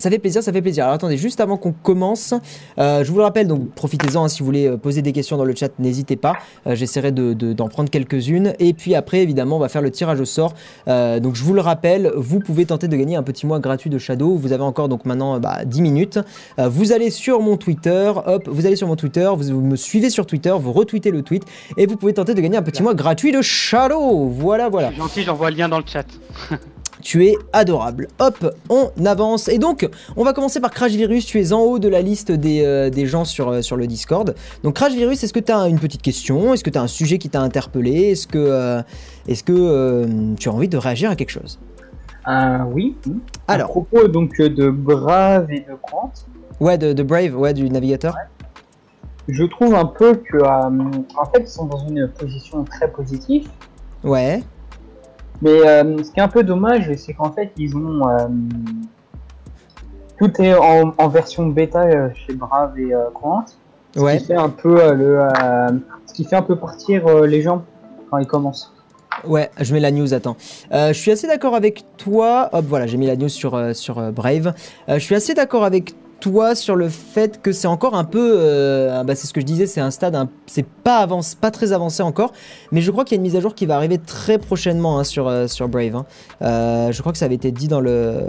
Speaker 1: Ça fait plaisir, ça fait plaisir. Alors attendez, juste avant qu'on commence, euh, je vous le rappelle, donc profitez-en hein, si vous voulez euh, poser des questions dans le chat, n'hésitez pas. Euh, J'essaierai de- de- d'en prendre quelques-unes. Et puis après, évidemment, on va faire le tirage au sort. Euh, donc je vous le rappelle, vous pouvez tenter de gagner un petit mois gratuit de Shadow. Vous avez encore donc maintenant euh, bah, 10 minutes. Vous allez sur mon Twitter, hop, vous allez sur mon Twitter, vous, vous me suivez sur Twitter, vous retweetez le tweet et vous pouvez tenter de gagner un petit mois gratuit de Shadow. Voilà, voilà.
Speaker 2: Gentil, j'envoie le lien dans le chat.
Speaker 1: Tu es adorable. Hop, on avance. Et donc, on va commencer par Crash Virus. Tu es en haut de la liste des, euh, des gens sur, euh, sur le Discord. Donc, Crash Virus, est-ce que tu as une petite question? Est-ce que tu as un sujet qui t'a interpellé? Est-ce que, euh, est-ce que tu as envie de réagir à quelque chose?
Speaker 4: Oui. À
Speaker 1: Alors,
Speaker 4: propos donc de Brave et de Quant,
Speaker 1: ouais, de, de Brave, ouais, du navigateur.
Speaker 4: je trouve un peu que en fait ils sont dans une position très positive.
Speaker 1: Ouais,
Speaker 4: Mais euh, ce qui est un peu dommage, c'est qu'en fait ils ont euh, tout est en, en version bêta euh, chez Brave et Quant. Ce
Speaker 1: Ouais.
Speaker 4: qui fait un peu le, ce qui fait un peu partir les gens quand ils commencent.
Speaker 1: Ouais, je mets la news, attends. Euh, je suis assez d'accord avec toi. Hop, voilà, j'ai mis la news sur, euh, sur euh, Brave. Je suis assez d'accord avec toi sur le fait que c'est encore un peu. euh, bah, c'est ce que je disais, c'est un stade. c'est pas, avance, pas très avancé encore. Mais je crois qu'il y a une mise à jour qui va arriver très prochainement hein, sur, euh, sur Brave. hein. Euh, je crois que ça avait été dit dans, le,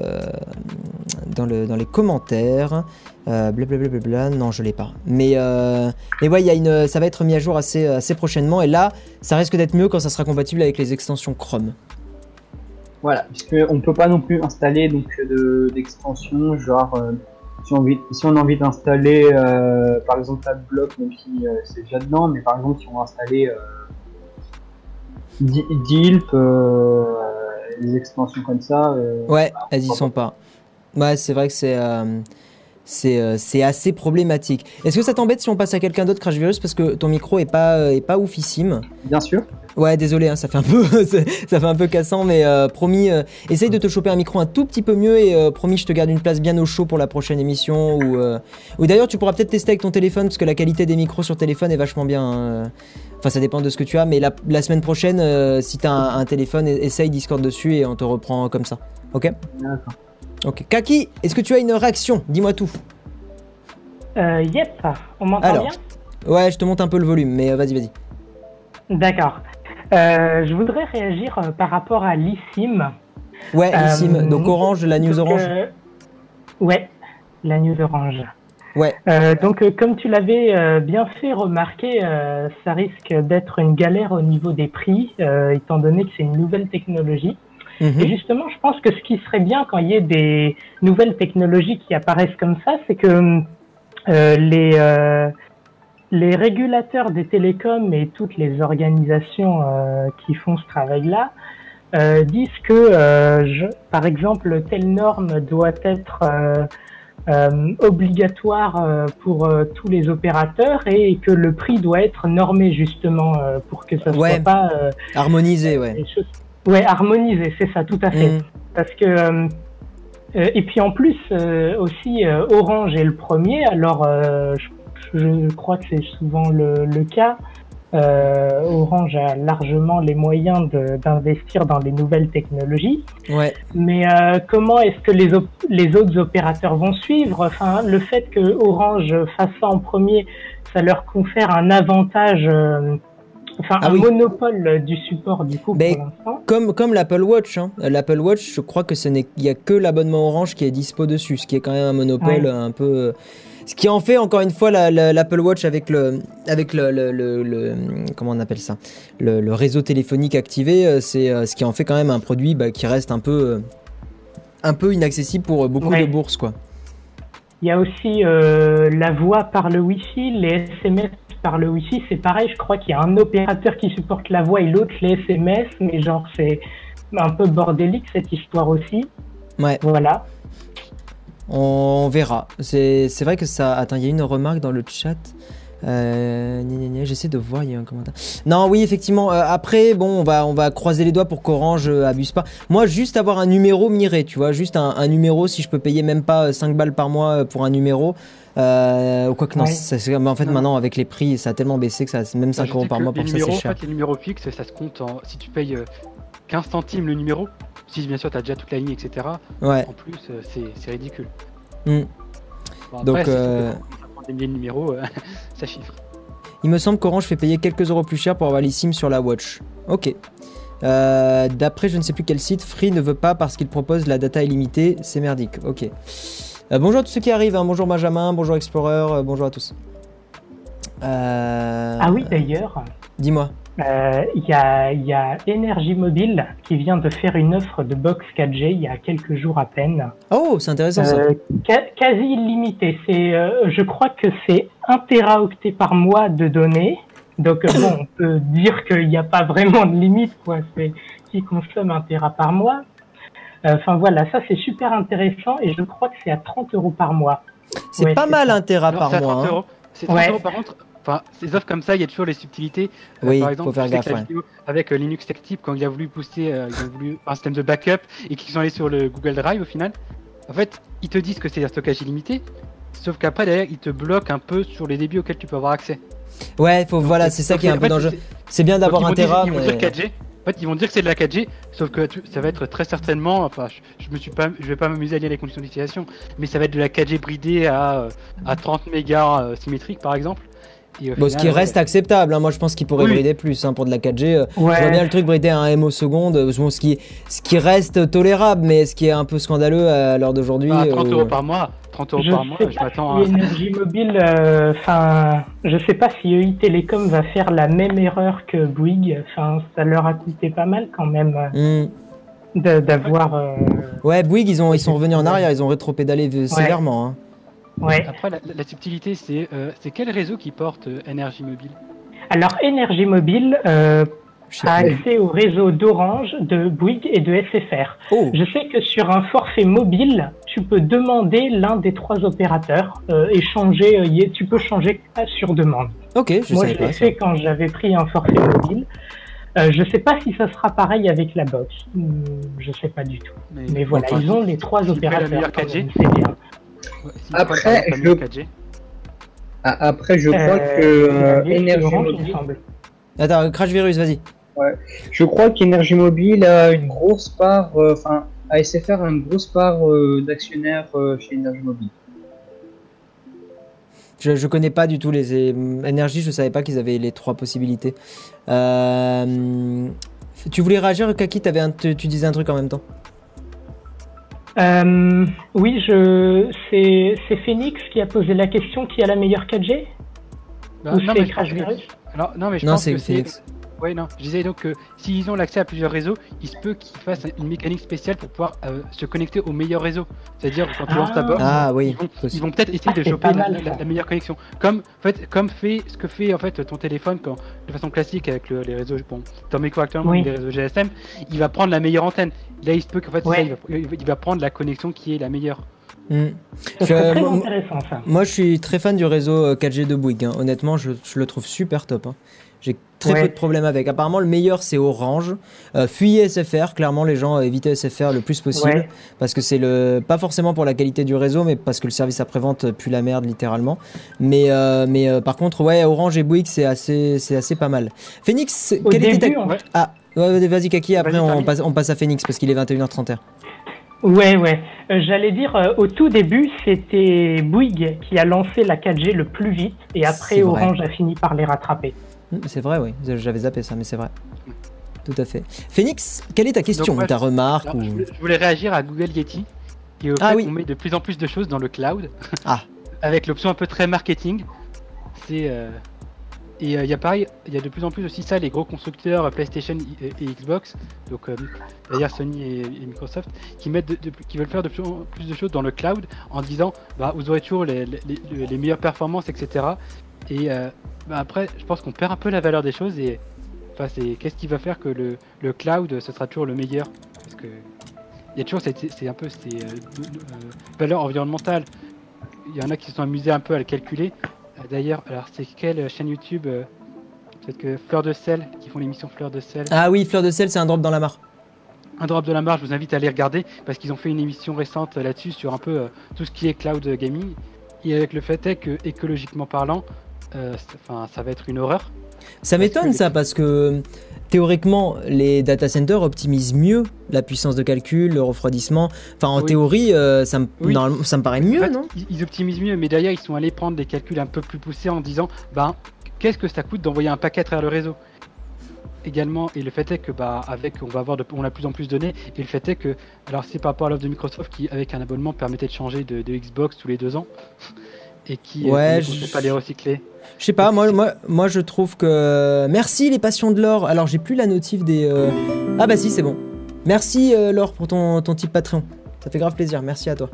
Speaker 1: dans, le, dans les commentaires. Blablabla, non, je l'ai pas. Mais, mais ouais, y a une, ça va être mis à jour assez, assez prochainement. Et là, ça risque d'être mieux quand ça sera compatible avec les extensions Chrome.
Speaker 4: Voilà, puisque on peut pas non plus installer donc de d'extensions, genre si on a envie, si on a envie d'installer euh, par exemple Adblock, même si euh, c'est déjà dedans, mais par exemple si on va installer euh, Di- Dilp, les extensions comme ça,
Speaker 1: Ouais, elles y sont pas. Ouais, c'est vrai que c'est euh, c'est euh, c'est assez problématique. Est-ce que ça t'embête si on passe à quelqu'un d'autre, Crash Virus, parce que ton micro est pas euh, est pas oufissime?
Speaker 4: bien sûr.
Speaker 1: Ouais, désolé, hein, ça fait un peu ça fait un peu cassant, mais euh, promis, essaye de te choper un micro un tout petit peu mieux et promis, je te garde une place bien au chaud pour la prochaine émission. Ou ou d'ailleurs, tu pourras peut-être tester avec ton téléphone, parce que la qualité des micros sur téléphone est vachement bien. hein. Enfin, ça dépend de ce que tu as, mais la, la semaine prochaine, si t'as un, un téléphone, e- essaye Discord dessus et on te reprend comme ça. Ok?
Speaker 4: D'accord.
Speaker 1: Ok. Kaki, est-ce que tu as une réaction? Dis-moi tout.
Speaker 5: Euh, yep, on m'entend
Speaker 1: Alors.
Speaker 5: bien?
Speaker 1: Ouais, je te monte un peu le volume, mais euh, vas-y, vas-y.
Speaker 5: D'accord. Euh, je voudrais réagir par rapport à l'ISIM.
Speaker 1: Ouais,
Speaker 5: Euh,
Speaker 1: Issim, donc Orange, la news
Speaker 5: Donc,
Speaker 1: Orange.
Speaker 5: euh, ouais, la news orange.
Speaker 1: Ouais.
Speaker 5: Donc, comme tu l'avais bien fait remarquer, ça risque d'être une galère au niveau des prix, étant donné que c'est une nouvelle technologie.
Speaker 1: Mhm.
Speaker 5: Et justement, je pense que ce qui serait bien quand il y ait des nouvelles technologies qui apparaissent comme ça, c'est que euh, les, euh, les régulateurs des télécoms et toutes les organisations euh, qui font ce travail-là disent que, je, par exemple, telle norme doit être obligatoire pour tous les opérateurs et que le prix doit être normé justement pour que ça ne
Speaker 1: Ouais.
Speaker 5: soit pas
Speaker 1: Harmonisé, ouais.
Speaker 5: des choses Ouais, harmonisé, c'est ça, tout à fait.
Speaker 1: Mhm.
Speaker 5: Parce que euh, euh, et puis en plus euh, aussi euh, Orange est le premier. Alors euh, je, je crois que c'est souvent le, le cas. Euh, Orange a largement les moyens d'investir dans les nouvelles technologies.
Speaker 1: Ouais.
Speaker 5: Mais euh, comment est-ce que les, les autres opérateurs vont suivre? Enfin, le fait que Orange fasse ça en premier, ça leur confère un avantage, euh, enfin
Speaker 1: Ah
Speaker 5: un
Speaker 1: oui.
Speaker 5: monopole du support du coup pour l'instant.
Speaker 1: Comme, comme l'Apple Watch. hein. L'Apple Watch, je crois que ce n'est il y a que l'abonnement Orange qui est dispo dessus, ce qui est quand même un monopole
Speaker 5: Ouais.
Speaker 1: un peu. euh, Ce qui en fait encore une fois la- la- l'Apple Watch avec le avec le, le- le- le- comment on appelle ça? Le, réseau téléphonique activé, euh, c'est euh, ce qui en fait quand même un produit bah, qui reste un peu un peu inaccessible pour beaucoup
Speaker 5: Ouais.
Speaker 1: de bourses quoi.
Speaker 5: Il y a aussi euh, la voix par le Wi-Fi, les SMS par le Wi-Fi, c'est pareil. Je crois qu'il y a un opérateur qui supporte la voix et l'autre les SMS, mais genre c'est un peu bordélique cette histoire aussi.
Speaker 1: Ouais.
Speaker 5: Voilà.
Speaker 1: On verra. C'est c'est vrai que ça. Attends, il y a une remarque dans le chat. Euh, J'essaie de voir, il y a un commentaire. Non, oui, effectivement. euh, après, bon, on va, on va croiser les doigts pour qu'Orange euh, abuse pas. Moi, juste avoir un numéro m'irait, tu vois. Juste un, un numéro, si je peux payer même pas euh, 5 balles par mois euh, pour un numéro. Euh, quoi que non,
Speaker 5: Ouais.
Speaker 1: ça, c'est- mais en fait,
Speaker 2: Non.
Speaker 1: maintenant, avec les prix, ça a tellement baissé que ça, même 5
Speaker 2: Je
Speaker 1: euros par mois pour ça, c'est
Speaker 2: en
Speaker 1: cher.
Speaker 2: fait, les numéros fixes, ça se compte en... si tu payes euh, 15 centimes le numéro. Si bien sûr tu as déjà toute la ligne, etc.
Speaker 1: Ouais.
Speaker 2: En plus, euh, c'est ridicule.
Speaker 1: Hmm.
Speaker 2: Bon,
Speaker 1: Donc,
Speaker 2: après, des milliers de numéros, euh, ça chiffre.
Speaker 1: Il me semble qu'Orange fait payer quelques euros plus cher pour avoir les SIM sur la Watch. Ok. Euh, D'après je ne sais plus quel site, Free ne veut pas parce qu'il propose la data illimitée. C'est merdique. Ok. Euh, bonjour à tous ceux qui arrivent. hein. Bonjour Benjamin, bonjour Explorer, euh, bonjour à tous. Euh,
Speaker 5: Ah oui, d'ailleurs,
Speaker 1: Dis-moi.
Speaker 5: Euh, il y, a, il y a Énergie Mobile qui vient de faire une offre de box 4G il y a quelques jours à peine.
Speaker 1: Oh, c'est intéressant ça.
Speaker 5: Euh, ca- quasi illimité. C'est, euh, je crois que c'est 1 téraoctet par mois de données. Donc euh, bon, on peut dire qu'il n'y a pas vraiment de limite, quoi. C'est qui consomme 1 téra par mois. Euh, Enfin voilà, ça c'est super intéressant et je crois que c'est à 30 euros par mois.
Speaker 1: C'est
Speaker 5: ouais,
Speaker 1: pas mal
Speaker 5: ça.
Speaker 1: un Tera
Speaker 2: Non,
Speaker 1: par
Speaker 2: c'est à
Speaker 1: mois.
Speaker 2: 30
Speaker 1: hein.
Speaker 2: euros. C'est 30
Speaker 5: Ouais.
Speaker 2: euros par contre. Enfin, ces offres comme ça, il y a toujours les subtilités. Euh,
Speaker 1: Oui,
Speaker 2: par
Speaker 1: faut
Speaker 2: exemple,
Speaker 1: faire
Speaker 2: je sais
Speaker 1: gaffe, ouais.
Speaker 2: vidéo avec euh, Linux Tech Tip, quand il a voulu poster, euh, ils ont voulu un système de backup et qu'ils sont allés sur le Google Drive au final. En fait, ils te disent que c'est un stockage illimité, Sauf qu'après, derrière, il te bloque un peu sur les débits auxquels tu peux avoir accès.
Speaker 1: Ouais, faut, voilà, c'est ça qui est un peu
Speaker 2: fait,
Speaker 1: dangereux.
Speaker 2: c'est-
Speaker 1: bien d'avoir
Speaker 2: ils
Speaker 1: un Tera,
Speaker 2: Ils vont
Speaker 1: mais...
Speaker 2: dire 4G. En fait, ils vont dire que c'est de la 4G, sauf que ça va être très certainement. Enfin, je, je me suis pas, je vais pas m'amuser à lire les conditions d'utilisation, mais ça va être de la 4G bridée à, euh, à 30 mégas euh, symétriques, par exemple.
Speaker 1: Bon, ce qui
Speaker 2: ouais.
Speaker 1: reste acceptable, hein. moi je pense qu'il pourrait
Speaker 2: Oui.
Speaker 1: brider plus hein, pour de la 4G. euh,
Speaker 5: Ouais.
Speaker 1: Je vois bien le truc brider à un M au seconde, euh, bon, ce, qui, ce qui reste tolérable, mais ce qui est un peu scandaleux à l'heure d'aujourd'hui.
Speaker 2: Ah, 30
Speaker 1: euh,
Speaker 2: euros par mois, 30 euros
Speaker 5: Je
Speaker 2: par mois,
Speaker 5: sais
Speaker 2: je
Speaker 5: pas
Speaker 2: m'attends à.
Speaker 5: si Énergie Mobile, euh, enfin, je sais pas si EI Télécom va faire la même erreur que Bouygues. Enfin, ça leur a coûté pas mal quand même euh,
Speaker 1: hmm.
Speaker 5: d'avoir. euh,
Speaker 1: Ouais, Bouygues, ils, ont, ils sont revenus en arrière, ils ont rétro-pédalé sévèrement. hein.
Speaker 5: Ouais.
Speaker 2: Après, la, la subtilité, c'est euh, c'est quel réseau qui porte euh, énergie mobile?
Speaker 5: Alors, Énergie Mobile euh, a accès au réseau d'Orange, de Bouygues et de SFR.
Speaker 1: Oh,
Speaker 5: Je sais que sur un forfait mobile, tu peux demander l'un des trois opérateurs euh, et changer. euh, tu peux changer sur demande.
Speaker 1: ok, je
Speaker 5: Moi, je l'ai fait quand j'avais pris un forfait mobile. Euh, je sais pas si ça sera pareil avec la box. Hmm, Je sais pas du tout. Mais voilà,
Speaker 2: enfin,
Speaker 5: ils ont les trois
Speaker 2: la
Speaker 5: opérateurs.
Speaker 2: meilleure
Speaker 5: quand
Speaker 2: 4G.
Speaker 5: même, C'est bien.
Speaker 2: Ouais,
Speaker 4: Après, je-
Speaker 2: meilleure 4G.
Speaker 4: Ah, Après, je crois
Speaker 5: Euh,
Speaker 4: que euh,
Speaker 5: me
Speaker 4: Mobile.
Speaker 1: Attends, Crash Virus, vas-y.
Speaker 4: je crois qu'Énergie Mobile a une grosse part, euh, enfin, ASFR a une grosse part euh, d'actionnaires euh, chez Énergie Mobile.
Speaker 1: Je, je connais pas du tout les énergies, je savais pas qu'ils avaient les trois possibilités. Euh, tu voulais réagir, Kaki t'avais un- tu, tu disais un truc en même temps.
Speaker 5: Euh, oui, je... c'est c'est Phoenix qui a posé la question qui a la meilleure 4G
Speaker 2: Bah,
Speaker 5: Ou
Speaker 2: non,
Speaker 5: c'est
Speaker 2: mais je
Speaker 5: Crash
Speaker 2: que-
Speaker 5: Virus
Speaker 2: Alors, non, mais je
Speaker 1: Non,
Speaker 2: pense
Speaker 1: c'est
Speaker 2: que c'est.
Speaker 1: Phoenix.
Speaker 2: Ouais, non. Je disais donc que s'ils ont l'accès à plusieurs réseaux, il se peut qu'ils fassent une mécanique spéciale pour pouvoir euh, se connecter au meilleur réseau. C'est-à-dire quand tu
Speaker 5: Ah.
Speaker 2: lances ta box,
Speaker 1: Ah oui,
Speaker 2: ils vont, ils
Speaker 1: possible.
Speaker 2: vont peut-être essayer
Speaker 5: Ah,
Speaker 2: de choper la, meilleure connexion. Comme, en fait, comme fait ce que fait en fait ton téléphone quand, de façon classique avec le- les réseaux, bon, Tomeco actuellement,
Speaker 5: Oui.
Speaker 2: les réseaux GSM, il va prendre la meilleure antenne. Là, il se peut qu'en fait,
Speaker 5: Ouais.
Speaker 2: ça, il, va, il prendre la connexion qui est la meilleure.
Speaker 1: Hmm. Je-
Speaker 5: très
Speaker 1: moi-
Speaker 5: intéressant ça.
Speaker 1: Moi, je suis très fan du réseau euh, 4G de Bouygues. hein. Honnêtement, je, je le trouve super top. hein. J'ai très
Speaker 5: Ouais.
Speaker 1: peu de problèmes avec. Apparemment, le meilleur, c'est Orange. Euh, fuyez SFR. Clairement, les gens euh, évitez SFR le plus possible.
Speaker 5: Ouais.
Speaker 1: Parce que c'est le. Pas forcément pour la qualité du réseau, mais parce que le service après-vente pue la merde, littéralement. Mais, euh, mais euh, par contre, ouais, Orange et Bouygues, c'est assez, c'est assez pas mal. Phoenix,
Speaker 5: Au
Speaker 1: quelle était
Speaker 5: début,
Speaker 1: ta.
Speaker 5: on-
Speaker 2: Ouais.
Speaker 1: Ah, ouais, vas-y, Kaki. Après, on passe, on passe à Phoenix parce qu'il est 21h31.
Speaker 5: Ouais, ouais. Euh, J'allais dire, euh, au tout début, c'était Bouygues qui a lancé la 4G le plus vite, et après. Orange a fini par les rattraper.
Speaker 1: Hmm, C'est vrai, oui. J'avais zappé ça, mais c'est vrai. Tout à fait. Phoenix, quelle est ta question
Speaker 2: moi,
Speaker 1: Ta remarque
Speaker 2: Alors,
Speaker 1: ou...
Speaker 2: je, voulais, je voulais réagir à Google Yeti, et au
Speaker 1: Ah
Speaker 2: fait
Speaker 1: oui.
Speaker 2: qu'on met de plus en plus de choses dans le cloud,
Speaker 1: Ah.
Speaker 2: avec l'option un peu très marketing. C'est euh, et euh, il y a pareil, il y a de plus en plus aussi ça les gros constructeurs euh, PlayStation et, et Xbox, donc euh, d'ailleurs Sony et, Microsoft, qui mettent de- qui veulent faire de plus en plus de choses dans le cloud en disant bah vous aurez toujours les, meilleures performances etc. Et euh, bah, après je pense qu'on perd un peu la valeur des choses et enfin qu'est-ce qui va faire que le, cloud ce sera toujours le meilleur? Parce que il y a toujours c'est un peu ces euh, euh, valeurs environnementales. Il y en a qui se sont amusés un peu à le calculer. Euh, D'ailleurs, alors c'est quelle chaîne YouTube euh, Peut-être que Fleur de sel, qui font l'émission Fleur de sel.
Speaker 1: Ah oui, fleur de sel, c'est un drop dans la mare.
Speaker 2: Un drop de la marge, je vous invite à les regarder parce qu'ils ont fait une émission récente euh, là-dessus sur un peu euh, tout ce qui est cloud gaming. Et avec le fait est que écologiquement parlant, euh, ça va être une horreur.
Speaker 1: Ça m'étonne ça parce que théoriquement les data centers optimisent mieux la puissance de calcul, le refroidissement. Enfin en
Speaker 2: Oui.
Speaker 1: théorie euh, ça, me,
Speaker 2: Oui.
Speaker 1: normalement, ça me paraît mieux
Speaker 2: En fait,
Speaker 1: non?
Speaker 2: ils, ils optimisent mieux, mais derrière ils sont allés prendre des calculs un peu plus poussés en disant ben qu'est-ce que ça coûte d'envoyer un paquet à travers le réseau? Également et le fait est que bah avec on va avoir de, on a de plus en plus de données et le fait est que alors c'est par rapport à l'offre de Microsoft qui avec un abonnement permettait de changer de, de Xbox tous les deux ans et qui
Speaker 1: Ouais,
Speaker 2: euh, ne
Speaker 1: je-
Speaker 2: pas les recycler
Speaker 1: Je sais pas, moi, moi, moi je trouve que... Merci les passions de l'or. Alors j'ai plus la notif des... euh, Ah bah si c'est bon. Merci euh, Laure pour ton, ton type Patreon. Ça fait grave plaisir, merci à toi.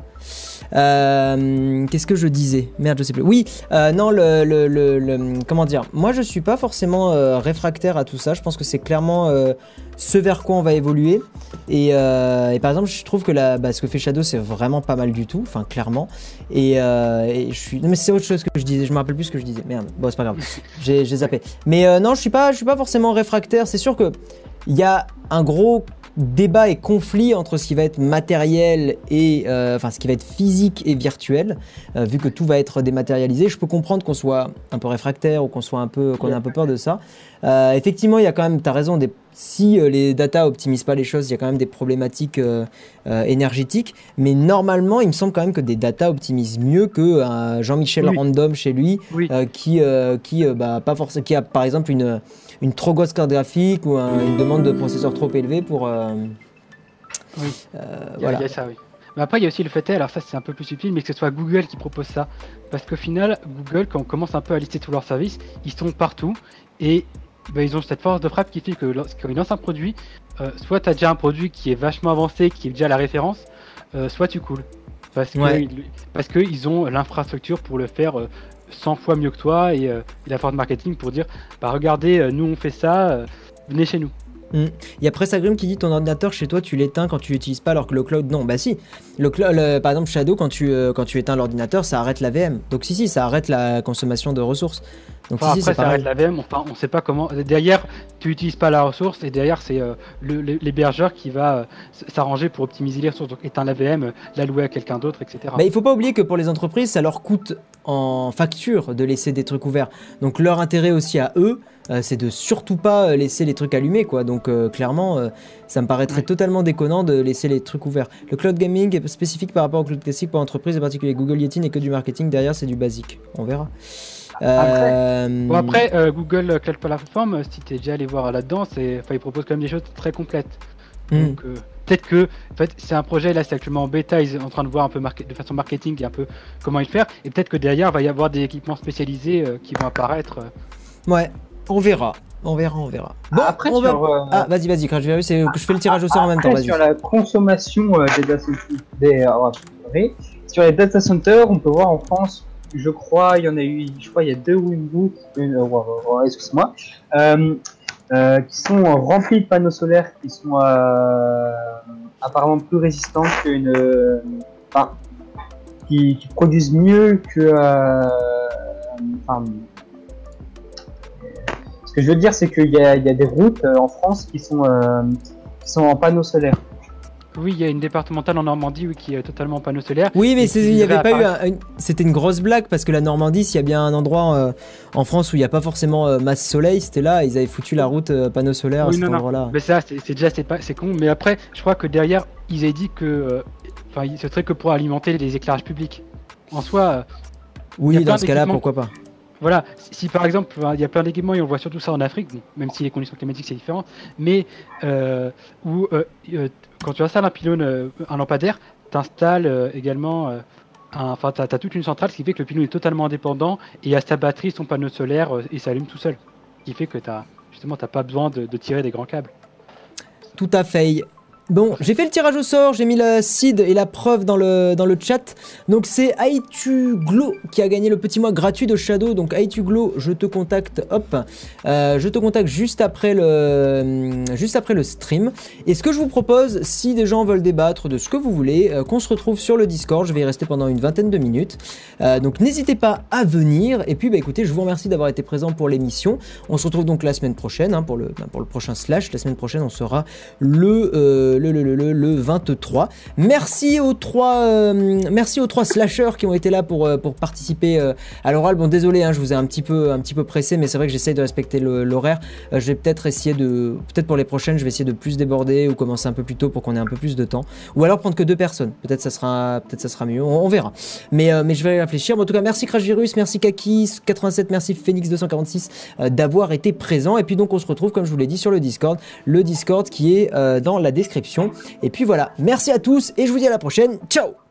Speaker 1: Euh, Qu'est-ce que je disais Merde, je sais plus. Oui, euh, non, le, le, le- Comment dire? Moi, je suis pas forcément euh, réfractaire à tout ça. Je pense que c'est clairement ce vers quoi on va évoluer. Et, par exemple, je trouve que la, bah, ce que fait Shadow, c'est vraiment pas mal du tout. Enfin, clairement. Et, et je suis. Non, mais c'est autre chose que je disais. Je me rappelle plus ce que je disais. Merde. Bon, c'est pas grave. J'ai zappé. Mais non, je suis pas, je suis pas forcément réfractaire. C'est sûr que il y a un gros débat et conflit entre ce qui va être matériel et euh, enfin ce qui va être physique et virtuel. Euh, vu que tout va être dématérialisé je peux comprendre qu'on soit un peu réfractaire ou qu'on soit un peu qu'on ait un peu peur de ça. Euh, effectivement il y a quand même tu as raison des, si euh, les data optimisent pas les choses il y a quand même des problématiques euh, euh, énergétiques mais normalement il me semble quand même que des data optimisent mieux que Jean-Michel
Speaker 2: Oui.
Speaker 1: random chez lui
Speaker 2: Oui.
Speaker 1: qui qui bah, pas forcément qui a par exemple une une trop grosse carte graphique ou un- une demande de processeur trop élevée pour
Speaker 2: Oui. Il y, a-
Speaker 1: voilà.
Speaker 2: y a ça, oui. Mais après, il y a aussi le fait, alors ça c'est un peu plus subtil, mais que ce soit Google qui propose ça. Parce qu'au final, Google, quand on commence un peu à lister tous leurs services, ils sont partout et ben, ils ont cette force de frappe qui fait que lorsqu'ils lancent un produit, euh, soit tu as déjà un produit qui est vachement avancé, qui est déjà la référence, euh, soit tu coules. Parce que
Speaker 1: Ouais.
Speaker 2: ils- parce qu'ils ont l'infrastructure pour le faire euh, 100 fois mieux que toi et, euh, et la force marketing pour dire bah regardez, euh, nous on fait ça, euh, venez chez nous.
Speaker 1: Il y a Pressagrim qui dit ton ordinateur chez toi tu l'éteins quand tu l'utilises pas alors que le cloud non bah si le cloud le- par exemple Shadow quand tu euh, quand tu éteins l'ordinateur ça arrête la VM donc si si ça arrête la consommation de ressources donc
Speaker 2: Enfin,
Speaker 1: si, si
Speaker 2: après, ça arrête la VM, enfin, on sait pas comment. Derrière, tu utilises pas la ressource et derrière, c'est euh, l'hébergeur qui va euh, s'arranger pour optimiser les ressources. Donc, éteindre la VM, euh, la louer à quelqu'un d'autre, etc.
Speaker 1: Bah, il faut pas oublier que pour les entreprises, ça leur coûte en facture de laisser des trucs ouverts. Donc leur intérêt aussi à eux, c'est de surtout pas euh, laisser les trucs allumés, quoi. Donc euh, clairement, euh, ça me paraîtrait totalement déconnant de laisser les trucs ouverts. Le cloud gaming est spécifique par rapport au cloud classique pour entreprise, en particulier Google Yeti n'est que du marketing. Derrière, c'est du basique. On verra. Euh,
Speaker 2: Bon, après, euh, Google Cloud Platform, euh, si tu es déjà allé voir là-dedans, ils proposent quand même des choses très complètes.
Speaker 1: hmm.
Speaker 2: Donc, euh, peut-être que en fait, c'est un projet, là, c'est actuellement en bêta, ils sont en train de voir un peu de façon marketing et un peu comment il faire. Et peut-être que derrière, il va y avoir des équipements spécialisés euh, qui vont apparaître. euh.
Speaker 1: Ouais, on verra. On verra, on verra. Bon,
Speaker 4: Après,
Speaker 1: on va-
Speaker 4: sur, euh,
Speaker 1: Ah, vas-y, vas-y, Crash Virus, c'est que je fais le tirage au sort en même temps,
Speaker 4: sur la consommation euh, des data euh, ouais, sur les data centers, on peut voir en France, je crois, il y en a eu, je crois, il y a deux une, euh, excuse-moi, euh, euh, qui sont remplis de panneaux solaires, qui sont apparemment plus résistants qu'une, enfin, qui, qui produisent mieux que, enfin, ce que je veux dire, c'est qu'il y a, y des routes euh, en France qui sont, euh, qui sont en panneaux solaires.
Speaker 2: Oui, il y a une départementale en Normandie oui, qui est totalement en panneau solaire.
Speaker 1: Oui, mais il n'y avait pas eu
Speaker 2: apparaître.
Speaker 1: un- une- C'était une grosse blague parce que la Normandie, s'il y a bien un endroit euh, en France où il n'y a pas forcément euh, masse soleil, c'était là. Ils avaient foutu la route euh, panneau solaire à
Speaker 2: Oui,
Speaker 1: cet
Speaker 2: non, non.
Speaker 1: endroit-là.
Speaker 2: Mais ça, c'est déjà c'est pas c'est con. Mais après, je crois que derrière, ils avaient dit que, enfin, ce serait que pour alimenter les éclairages publics. En soi, euh, y
Speaker 1: Oui, dans ce cas-là, pourquoi pas.
Speaker 2: Voilà. Si, par exemple, enfin, il y a plein d'équipements et on voit surtout ça en Afrique, même si les conditions climatiques c'est différent, mais euh, où euh, euh, quand tu installes un pylône, un lampadaire, t'installes euh, également. Enfin, t'as as toute une centrale, ce qui fait que le pylône est totalement indépendant et a sa batterie, son panneau solaire et s'allume tout seul. Ce qui fait que t'as justement t'as pas besoin de tirer des grands câbles.
Speaker 1: Tout à fait. Bon, j'ai fait le tirage au sort, j'ai mis la seed et la preuve dans le, chat. Donc c'est Aituglo qui a gagné le petit mois gratuit de Shadow. Donc Aituglo, je te contacte, hop, Euh, je te contacte juste après, le, juste après le stream. Et ce que je vous propose, si des gens veulent débattre de ce que vous voulez, euh, qu'on se retrouve sur le Discord, je vais y rester pendant une vingtaine de minutes. Euh, donc n'hésitez pas à venir. Et puis bah écoutez, je vous remercie d'avoir été présent pour l'émission. On se retrouve donc la semaine prochaine hein, pour, le, bah, pour le prochain slash. La semaine prochaine, on sera le, euh, le, le, le, le, le 23. Merci aux trois, euh, merci aux trois slashers qui ont été là pour, euh, pour participer euh, à l'oral. Bon, désolé, hein, je vous ai un petit peu, un petit peu pressé, mais c'est vrai que j'essaye de respecter l'horaire. Je vais peut-être essayer de, peut-être pour les prochaines, je vais essayer de plus déborder ou commencer un peu plus tôt pour qu'on ait un peu plus de temps. Ou alors prendre que deux personnes. Peut-être ça sera, peut-être ça sera mieux. On, verra. Mais, mais je vais réfléchir. Bon, en tout cas, merci Crash Virus, merci Kaki87, merci Phoenix246 euh, d'avoir été présent. Et puis donc, on se retrouve, comme je vous l'ai dit, sur le Discord. Le Discord qui est dans la Et puis voilà. Merci à tous et je vous dis à la prochaine. Ciao